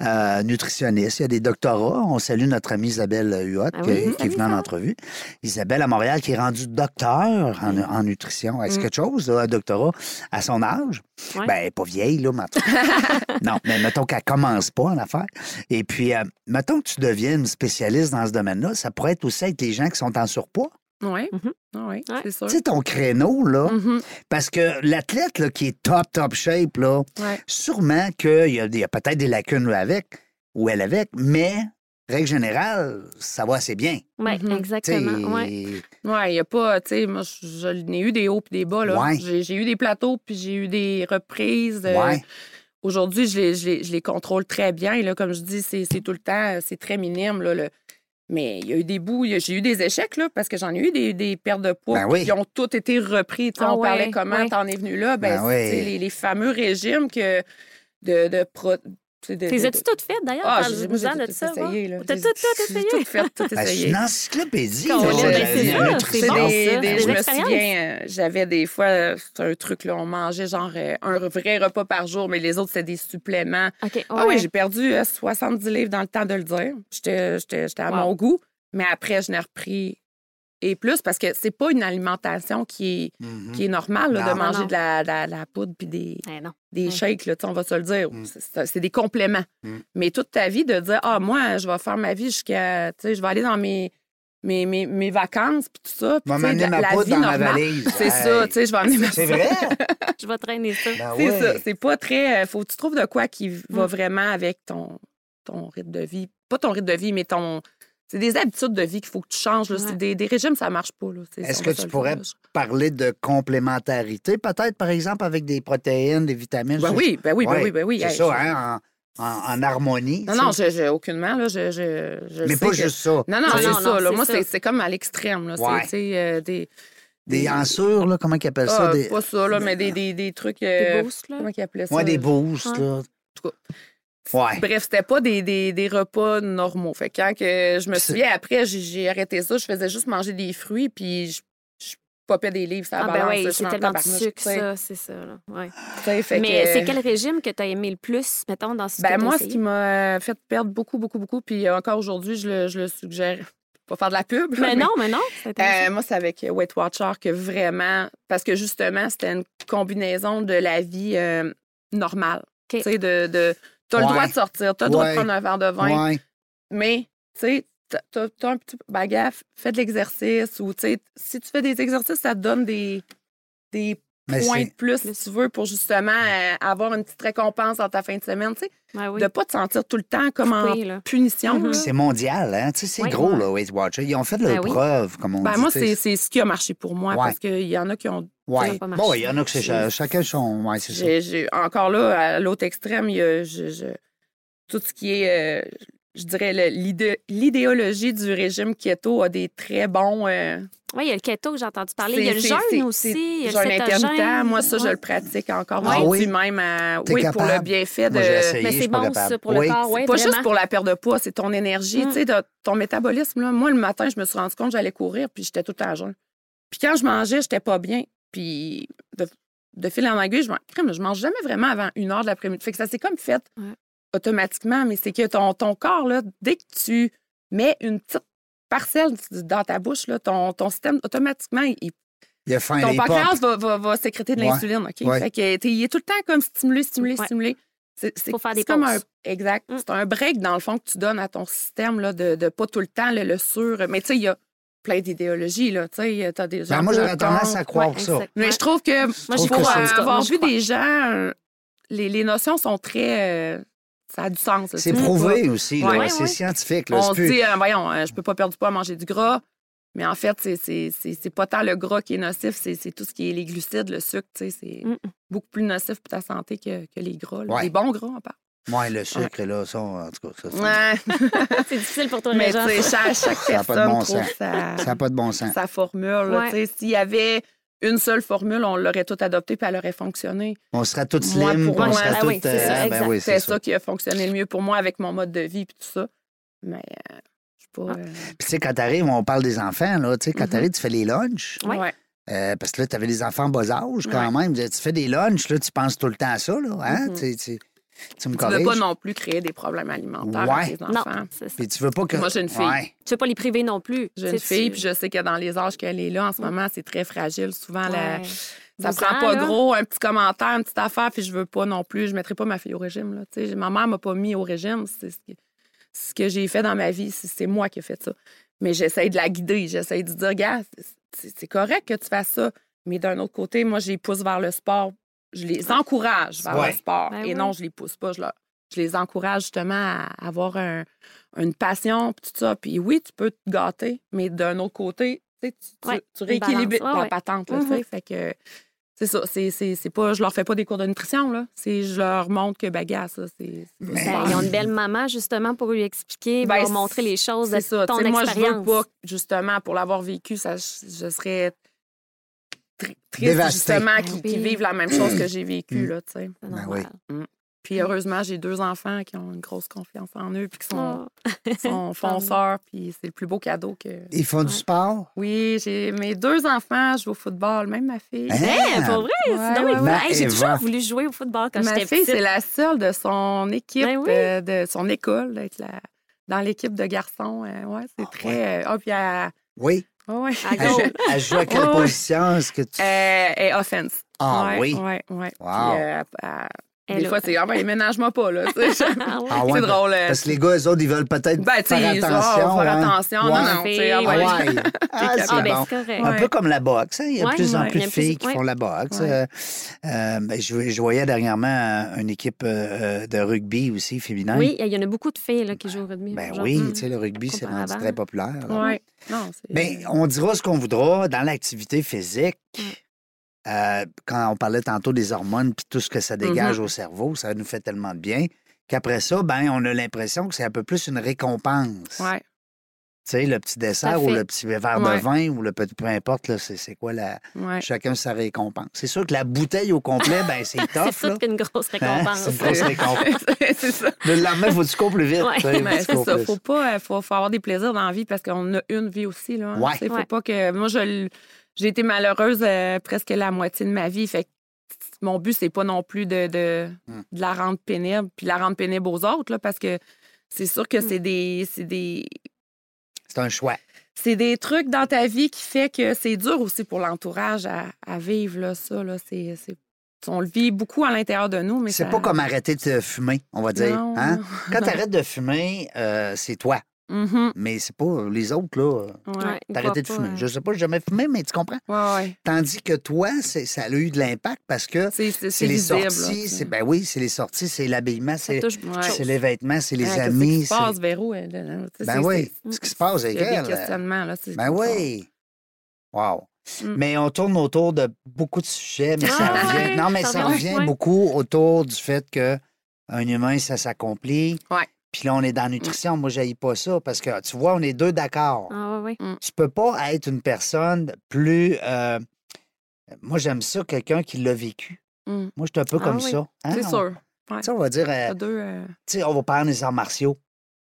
euh, nutritionniste, il y a des doctorats. On salue notre amie Isabelle Huot, Ah qui, oui, qui est venue en entrevue. Isabelle à Montréal, qui est rendue docteur en, en nutrition. Est-ce Mm. quelque chose, là, un doctorat, à son âge? Ouais. Ben, elle est pas vieille, là, cas. <laughs> Non, mais mettons qu'elle commence pas en affaires. Et puis, euh, mettons que tu deviennes spécialiste dans ce domaine-là, ça pourrait être aussi avec les gens qui sont en surpoids. Oui, Mhm. oui, Ouais. c'est sûr. Tu sais, ton créneau, là, Mhm. parce que l'athlète là, qui est top, top shape, là, Ouais. sûrement qu'il y a, des- il y a peut-être des lacunes avec, ou elle avec, mais, règle générale, ça va assez bien. Oui, Mhm. Sais, exactement. Ouais. Ouais, il n'y a pas, tu sais, moi, je, n'ai eu des hauts puis des bas, là. Ouais. J'ai eu des plateaux puis j'ai eu des reprises. euh, Ouais. Aujourd'hui, je les, je, les, je les contrôle très bien. Et là, comme je dis, c'est c'est tout le temps, c'est très minime. Là, le- Mais il y a eu des bouts, j'ai eu des échecs, là, parce que j'en ai eu des, des pertes de poids Ben oui. qui ont toutes été repris. Ah on parlait comment ouais. t'en es venu là? Ben, Ben oui. c'est les, les fameux régimes que de, de, pro- tu T'es as-tu toutes faites d'ailleurs? Ah, j'ai tout ça. essayé. là. T'as tout, tout essayé? tout fait, tout Ben, essayé. une encyclopédie. C'est bon, je me souviens, euh, j'avais des fois, euh, c'est un truc, là, on mangeait genre euh, un vrai repas par jour, mais les autres, c'était des suppléments. OK. Ah oui, j'ai perdu euh, 70 livres dans le temps de le dire. J'étais j'étais- j'étais à mon goût, mais après, je n'ai repris et plus parce que c'est pas une alimentation qui est, Mhm. qui est normale là, Non. de manger Non. de la, de la- de la poudre puis des, Eh non. des Mm. shakes, là, tu sais, on va se le dire. Mm. C'est- des compléments. Mm. Mais toute ta vie, de dire, ah, moi, je vais faire ma vie jusqu'à, tu sais, je vais aller dans mes, mes, mes, mes vacances, puis tout ça. puis Va tu sais, m'amener la- ma la poudre vie dans ma normale. valise. C'est Hey. ça, tu sais, je vais emmener ma C'est vrai? <laughs> Je vais traîner ça. Ben C'est ouais. ça. C'est pas très. euh, Faut que tu trouves de quoi qui va Mm. vraiment avec ton, ton rythme de vie. Pas ton rythme de vie, mais ton. C'est des habitudes de vie qu'il faut que tu changes. là. Ouais. Des, des régimes, ça marche pas. Est-ce que tu pourrais dire. parler de complémentarité, peut-être, par exemple, avec des protéines, des vitamines? Ben oui, ben oui, ben oui, ben oui. C'est Hey, ça, je- hein, en, en- en harmonie. Non, non, je, je- aucunement. Là, je, je, je Mais sais pas que- juste ça. Non, non, Non, c'est non, ça. non, là. Moi, c'est comme à l'extrême. C'est, euh, des. Des ansures, là, comment ils appellent ça? Ah, Des, Pas ça, là, mais des, des, des trucs. Des euh, boosts, là? Comment ils appelaient ça? ouais, des boosts, là. tout Ouais. Bref, c'était pas des, des, des repas normaux. Fait que quand que je me souviens, après, j'ai- arrêté ça. Je faisais juste manger des fruits, puis je, je popais des livres, ça Ah, ben balance. oui, je c'est tellement de sucre, ça, c'est ça. Là. Ouais. Tu sais, fait Mais que- c'est quel régime que tu as aimé le plus, mettons, dans ce que Ben, t'as moi, ce qui m'a fait perdre beaucoup, beaucoup, beaucoup, puis encore aujourd'hui, je le, je le suggère. <laughs> Pas faire de la pub. là, Mais non, mais non, c'est Euh, moi, c'est avec Weight Watcher que vraiment, parce que justement, c'était une combinaison de la vie euh, normale. Tu sais, de, de t'as le Ouais. droit de sortir, t'as le droit de prendre un verre de vin, mais tu sais, t'as- t'as t'as un petit bagage, fais de l'exercice ou tu sais, si tu fais des exercices, ça te donne des, des Mais points de plus, si tu veux, pour justement euh, avoir une petite récompense dans ta fin de semaine. Tu sais, oui. de pas te sentir tout le temps comme en punition. Mhm. là. C'est mondial, hein? Tu sais, c'est Oui. gros, Ouais. là, Weight Watchers. Ils ont fait leur Ben oui. preuve, comme on Ben, dit. moi, c'est c'est ce qui a marché pour moi Ouais. parce qu'il y en a qui ont marché. Bon, il y en a que c'est cha- chacun son. Ouais, c'est ça. J'ai, j'ai- encore là, à l'autre extrême, il y a je- je- tout ce qui est. euh, je dirais, l'idéologie du régime keto a des très bons. euh, Oui, il y a le keto que j'ai entendu parler. Il y a le jeûne aussi. Il y a jeûne le intermittent. Moi, ça, je Ouais. le pratique encore Ah aujourd'hui, oui? même à- oui, pour le bienfait de. Moi, j'ai essayé, Mais c'est bon, capable. ça, pour le Oui. corps. Oui, pas juste pour la perte de poids, c'est ton énergie, Mm. tu sais, de- ton métabolisme. Là. Moi, le matin, je me suis rendu compte que j'allais courir, puis j'étais tout à jeun. Puis quand je mangeais, j'étais pas bien. Puis de, de fil en aiguille, je, man- crème, je mange jamais vraiment avant une heure de l'après-midi. Fait que ça s'est comme fait Ouais. Automatiquement, mais c'est que ton, ton corps, là, dès que tu mets une petite parcelle dans ta bouche, là, ton, ton système, automatiquement, il, Il a faim, ton pancréas va, va, va sécréter de Ouais. l'insuline. OK? Ouais. Fait que, t'es- il est tout le temps comme stimulé, stimulé, Ouais. stimulé. C'est comme un. Exact. Mm. C'est un break, dans le fond, que tu donnes à ton système là, de, de pas tout le temps le, le sur. Mais tu sais, il y a plein d'idéologies. là, Tu sais, t'as des gens. Ben, moi, j'aurais tendance à croire Ouais, ça. Mais je trouve que Moi, que pour avoir vu crois. des gens, euh, les, les notions sont très. euh, ça a du sens. C'est prouvé aussi. là. Ouais, ouais, c'est ouais. scientifique. Là. On se dit, euh, voyons, euh, je peux pas perdre du poids à manger du gras. Mais en fait, c'est- c'est c'est- c'est pas tant le gras qui est nocif, c'est c'est tout ce qui est les glucides, le sucre. tu sais, C'est Mm. beaucoup plus nocif pour ta santé que, que les gras. là. Ouais. Les bons gras, on parle. Ouais, le sucre, là, ça, en tout cas, ça. C'est <laughs> difficile pour toi, Mais Régent. tu sais, chaque, chaque Ça a pas de personne bon trouve sens. sa, ça n'a pas de bon sens. sa formule. là, Ouais. tu sais. S'il y avait une seule formule, on l'aurait toute adoptée puis elle aurait fonctionné. On serait tous Moi, slim, pour puis on moi, serait ben tous... oui, c'est ça, ben oui, C'est ça. ça. qui a fonctionné le mieux pour moi avec mon mode de vie puis tout ça. Mais euh, je suis pas. Ah. euh, Puis, tu sais, quand t'arrives, on parle des enfants, là. Tu sais, quand Mhm. t'arrives, tu fais les lunchs. Ouais. Euh, parce que là, tu avais des enfants en bas âge quand même. Tu fais des lunchs, là, tu penses tout le temps à ça, là. Hein? Mhm. Tu, tu- tu me Tu veux pas non plus créer des problèmes alimentaires Ouais. avec les Non, enfants. Puis tu veux pas que. Moi, j'ai une fille. Ouais. Tu veux pas les priver non plus. J'ai une fille, tu- puis je sais que dans les âges qu'elle est là, en ce moment, c'est très fragile. Souvent, la- ça 12 prend ans, pas là. gros, un petit commentaire, une petite affaire, puis je veux pas non plus, je mettrai pas ma fille au régime. Là. Tu sais, ma mère m'a pas mis au régime, c'est ce que, ce que j'ai fait dans ma vie, c'est moi qui ai fait ça. Mais j'essaie de la guider, j'essaie de dire, gars, c'est- c'est correct que tu fasses ça, mais d'un autre côté, moi, je les pousse vers le sport. Je les encourage vers Ouais. le sport. Ben et oui. non, je les pousse pas. Je, leur- je les encourage justement à avoir un- une passion, puis tout ça. Puis oui, tu peux te gâter, mais d'un autre côté, tu, sais, tu, tu- Ouais, tu une rééquilibres balance. Ouais, patente. Là. Mhm. Fait que c'est ça. C'est, pas, je leur fais pas des cours de nutrition. Là. C'est, je leur montre que, ben, gars, ça, c'est. Ben. Ben, ils ont une belle maman, justement, pour lui expliquer, Ben, leur montrer les choses C'est ça. ton sais, moi, je veux expérience. pas, justement, pour l'avoir vécu, ça, je, je serais tr- triste, Dévastée. justement, qu'ils oui. qu'ils vivent la même chose que j'ai vécu. Mm. Là, tu sais. Ben normal. Puis heureusement, j'ai deux enfants qui ont une grosse confiance en eux, puis qui sont, Oh. sont <laughs> fonceurs, puis c'est le plus beau cadeau que. Ils font du sport? Oui, j'ai mes deux enfants jouent au football, même ma fille. Hein? Hey, pour vrai, Ouais, c'est donc ouais, bien ouais. Hey, J'ai toujours voulu jouer au football quand Ma j'étais fille, petite. c'est la seule de son équipe, Ben oui. euh, de son école, d'être la- dans l'équipe de garçons. euh, ouais, c'est Ah, très. euh, Ah, puis elle. Oui. Ouais. À Elle, joue- elle joue à quelle ouais. position? Est-ce que tu... Euh, est offense. Ah Ouais, oui? Ouais, ouais. Wow. Puis, euh, Elle des fois, c'est. Ah, ben, ménage-moi pas, là. sais. <laughs> Ah ouais. C'est drôle. euh, Parce que les gars, eux autres, ils veulent peut-être Ben, tu sais, faire ils- attention. on va faire hein? attention. Ouais. Non, non, tu sais, ah, ouais. <laughs> Ah, c'est Ah, ben, bon. c'est correct. Un peu comme la boxe. hein. Il y a de Ouais, plus en plus de filles qui ouais. font la boxe. Ouais. Euh, euh, ben, je, je voyais dernièrement une équipe euh, de rugby aussi féminin. Oui, il y en a beaucoup de filles là, qui jouent au rugby. Ben Genre, oui, hum. tu sais, le rugby, c'est rendu très populaire. Non, c'est. Ben, on dira ce qu'on voudra dans l'activité physique. Euh, quand on parlait tantôt des hormones puis tout ce que ça dégage Mhm. au cerveau, ça nous fait tellement de bien qu'après ça, ben, on a l'impression que c'est un peu plus une récompense. Ouais. Tu sais, le petit dessert ou le petit verre Ouais. de vin ou le petit, peu importe, c'est, c'est quoi la. Ouais. Chacun sa récompense. C'est sûr que la bouteille au complet, ben, c'est <laughs> C'est tough. ça là. qu'une grosse Hein? récompense. C'est une grosse récompense. <laughs> c'est ça. Le lendemain, faut tu cours plus vite. Ouais. <laughs> c'est ça. plus. Faut pas. euh, Faut, faut avoir des plaisirs dans la vie parce qu'on a une vie aussi. Là. Ouais. Faut pas que. Moi, je j'ai été malheureuse euh, presque la moitié de ma vie. Fait que mon but, c'est pas non plus de, de, de la rendre pénible, puis la rendre pénible aux autres, là, parce que c'est sûr que Hmm. c'est des. C'est des. C'est un choix. C'est des trucs dans ta vie qui fait que c'est dur aussi pour l'entourage à, à vivre, là, ça. Là, c'est- On le vit beaucoup à l'intérieur de nous, mais C'est ça- pas comme arrêter de fumer, on va dire. Non. Hein? <laughs> Quand tu arrêtes de fumer, euh, c'est toi. Mhm. Mais c'est pas les autres, là. euh, Ouais. Arrêté de fumer. pas, Je sais pas, j'ai jamais fumé, mais tu comprends? Ouais, ouais. Tandis que toi, c'est- ça a eu de l'impact parce que C'est, les sorties, c'est ben oui, c'est les sorties, c'est l'habillement, c'est les vêtements, c'est les Hein, amis. Qu'est-ce qui se passe, Véro? elle, elle, sais, Ben oui, ce qui se passe avec elle. questionnements, là. Ben oui. Wow. Mm. Mais on tourne autour de beaucoup de sujets, mais ça Ah revient. ouais, Non, mais ça revient, beaucoup autour du fait que un humain, ça s'accomplit. Ouais. Puis là, on est dans la nutrition. Moi, je pas ça parce que, tu vois, on est deux d'accord. Ah oui, oui. Tu peux pas être une personne plus. euh, Moi, j'aime ça, quelqu'un qui l'a vécu. Mm. Moi, je suis un peu Ah comme oui, ça. hein. C'est On- sûr. Ouais. Tu sais, on va dire, euh, deux. euh, tu sais, on va parler des arts martiaux.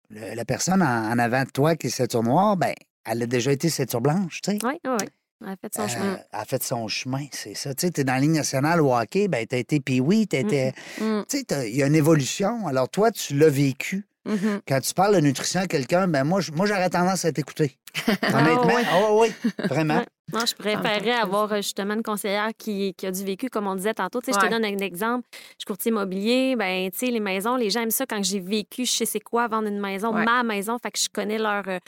Le- la personne en, en avant de toi qui est ceinture noire, ben, elle a déjà été ceinture blanche, tu sais. Oui, oui, oui. Elle a fait son Euh, chemin. elle a fait son chemin, c'est ça. Tu sais, t'es dans la ligne nationale au hockey, ben, t'as été pee-wee, t'as été... mm, Tu sais, t'as- il y a une évolution. Alors, toi, tu l'as vécu. mhm. Quand tu parles de nutrition à quelqu'un, ben moi, moi j'aurais tendance à t'écouter. <laughs> Honnêtement, ouais. ah oui, vraiment. Ouais. Non, je préférerais avoir euh, justement une conseillère qui, qui a du vécu, comme on disait tantôt. Tu sais, Je te donne un exemple. Je suis courtier immobilier. Ben, tu sais, les maisons, les gens aiment ça quand j'ai vécu, je sais c'est quoi vendre une maison, Ouais. ma maison. Fait que je connais leur, euh,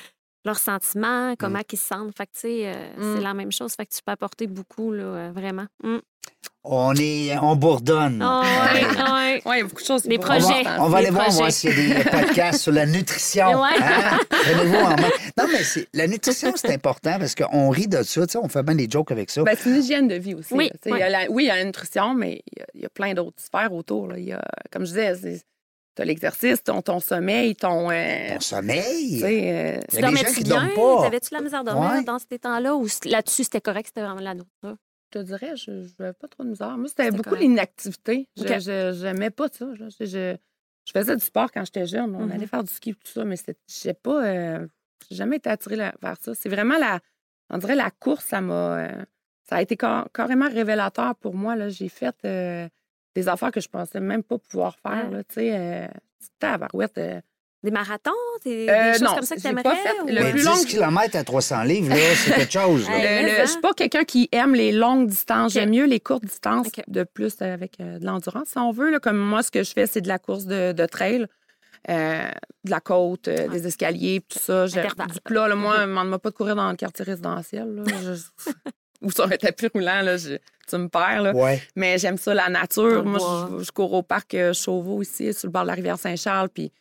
leurs sentiments, comment Mm. ils se sentent. Fait que, tu sais, euh, Mm. c'est la même chose. Fait que tu peux apporter beaucoup, là, euh, vraiment. Mm. On est, on bourdonne. Ouais, <laughs> ouais. Ouais, il y a beaucoup de choses. Les pour On va, projets. on va les aller voir, projets. voir s'il y a des podcasts sur la nutrition. Ouais. Hein? <laughs> Prenez-vous en main. Non, mais c'est- la nutrition, c'est important parce qu'on rit de ça. On fait bien des jokes avec ça. Ben, c'est une hygiène de vie aussi. Oui, il y a la- oui, il y a la nutrition, mais il y a, il y a plein d'autres sphères autour. là. Il y a, comme je disais, tu as l'exercice, ton, ton sommeil, ton. euh, Ton tu sommeil. sais, euh, Il y a Tu dormais-tu bien? dorment pas. T'avais-tu la misère de dormir Ouais. dans ces temps-là? Ou là-dessus, c'était correct, c'était vraiment la nourriture? je te dirais, je n'avais pas trop de misère. Moi, c'était beaucoup l'inactivité. Je OK. je- j'aimais pas ça. Je, je, je- je faisais du sport quand j'étais jeune. On allait faire du ski et tout ça, mais c'est- j'ai pas. euh, jamais été attirée là- vers ça. C'est vraiment la. On dirait la course, ça m'a. euh, ça a été car- carrément révélateur pour moi. là. J'ai fait euh, des affaires que je pensais même pas pouvoir faire. Ouais. là, Tu sais, euh, tabarouette, euh, Des marathons? Des, Euh, des choses non, comme ça que t'aimerais? pas fait ou- <laughs> le Mais plus 10 long- km à 300 livres, c'est quelque chose. hein? je suis pas quelqu'un qui aime les longues distances. J'aime mieux les courtes distances de plus avec euh, de l'endurance, si on veut. là. Comme moi, ce que je fais, c'est de la course de, de trail, euh, de la côte, euh, des escaliers, puis tout ça. Du plat, là, moi, <laughs> ne demande pas de courir dans le quartier résidentiel. là. Je- Ou sur un tapis roulant, là, je- tu me perds. Là. Ouais. Mais j'aime ça, la nature. Moi, je, je cours au parc euh, Chauveau ici, sur le bord de la rivière Saint-Charles. Puis,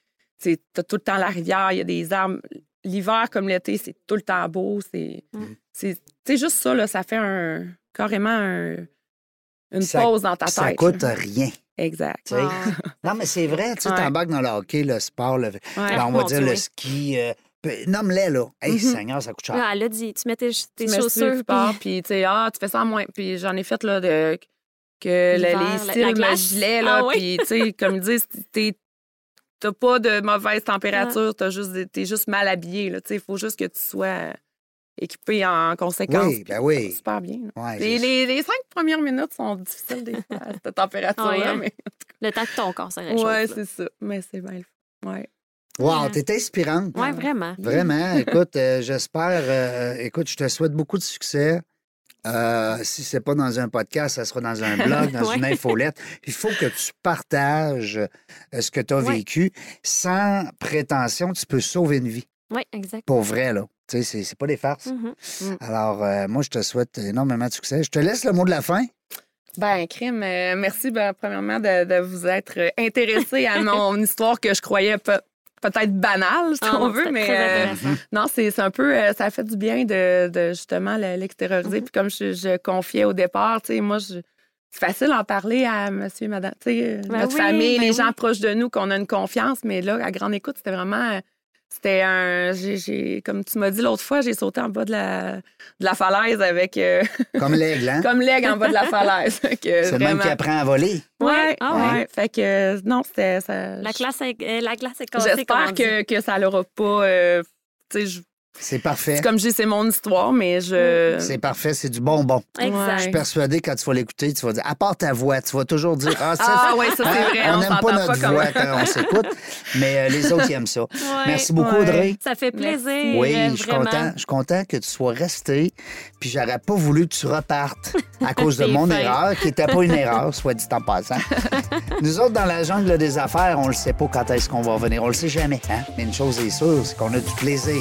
tu as tout le temps la rivière, il y a des arbres. L'hiver comme l'été, c'est tout le temps beau. C'est Mm. juste ça, là, ça fait un, carrément un- une Ça- pause dans ta tête. Ça là. coûte rien. Exact. Ah, Non, mais c'est vrai, tu sais, Ouais. t'embarques dans le hockey, le sport, le- Ouais. ben, on va dire le ski. euh, Nomme-les, là. Hey, Mhm. Seigneur, ça coûte cher. Ah, elle a dit, tu mets tes, tes Tu chaussures. le puis- puis tu sais, ah, tu fais ça en moins. Puis j'en ai fait, là, de, que le- les styles glace. gilaient, là. Ah oui? Puis, tu sais, comme ils disent, t'es- t'as pas de mauvaise température, t'as juste, t'es juste mal habillé, là. Tu sais, il faut juste que tu sois équipé en conséquence. Oui, ben oui. Super bien. Ouais, Les, je- les, les cinq premières minutes sont difficiles des fois, à cette température-là, ouais, hein? mais Le temps que ton corps se réchauffe. ouais, là. c'est ça. Mais c'est bien le. Ouais. Wow, t'es inspirante. Ouais, vraiment. Vraiment. <laughs> écoute, euh, j'espère. euh, écoute, je te souhaite beaucoup de succès. Euh, si c'est pas dans un podcast, ça sera dans un <laughs> blog, dans Ouais. une infolette. Il faut que tu partages euh, ce que tu as Ouais. vécu. Sans prétention, tu peux sauver une vie. Oui, exact. Pour vrai, là. Tu sais, c'est- c'est pas des farces. Mhm. Alors, euh, moi, je te souhaite énormément de succès. Je te laisse le mot de la fin. Ben, crime, euh, merci, ben, premièrement, de, de vous être intéressé à <laughs> mon histoire que je croyais pe- peut-être banale, si Ah, on veut, mais euh, non, c'est un peu, euh, ça fait du bien de, de, justement le- l'extérioriser. Mhm. Puis comme je, je confiais au départ, tu sais, moi, je- c'est facile d'en parler à monsieur et madame, tu sais, euh, Ben notre oui, famille, ben les oui. gens proches de nous, qu'on a une confiance, mais là, à grande écoute, c'était vraiment. C'était un. j'ai- j'ai- comme tu m'as dit l'autre fois, j'ai sauté en bas de la, de la falaise avec. euh, <laughs> Comme l'aigle, hein? comme l'aigle en bas de la falaise. <laughs> C'est le même vraiment- qui apprend à voler. Ouais, Ah ouais. ouais. Fait que euh, non, c'était ça. La, classe est, euh, la glace est cassée, J'espère que, que ça l'aura pas. euh, tu sais, je- C'est parfait. c'est comme je dis, c'est mon histoire, mais je. C'est parfait, c'est du bonbon. Exact. Je suis Ouais. persuadé quand tu vas l'écouter, tu vas dire, à part ta voix, tu vas toujours dire, ah, ça, Ah oui, ça c'est hein, vrai. on n'aime pas notre voix <laughs> quand on s'écoute, mais euh, les autres, ils aiment ça. Ouais. Merci beaucoup, Ouais. Audrey. Ça fait plaisir. Oui, euh, je suis content. Je suis content que tu sois resté. Puis j'aurais pas voulu que tu repartes <laughs> à cause de mon erreur, qui n'était pas une erreur, soit dit en passant. <laughs> Nous autres, dans la jungle des affaires, on le sait pas quand est-ce qu'on va revenir. On le sait jamais. Hein? Mais une chose est sûre, c'est qu'on a du plaisir.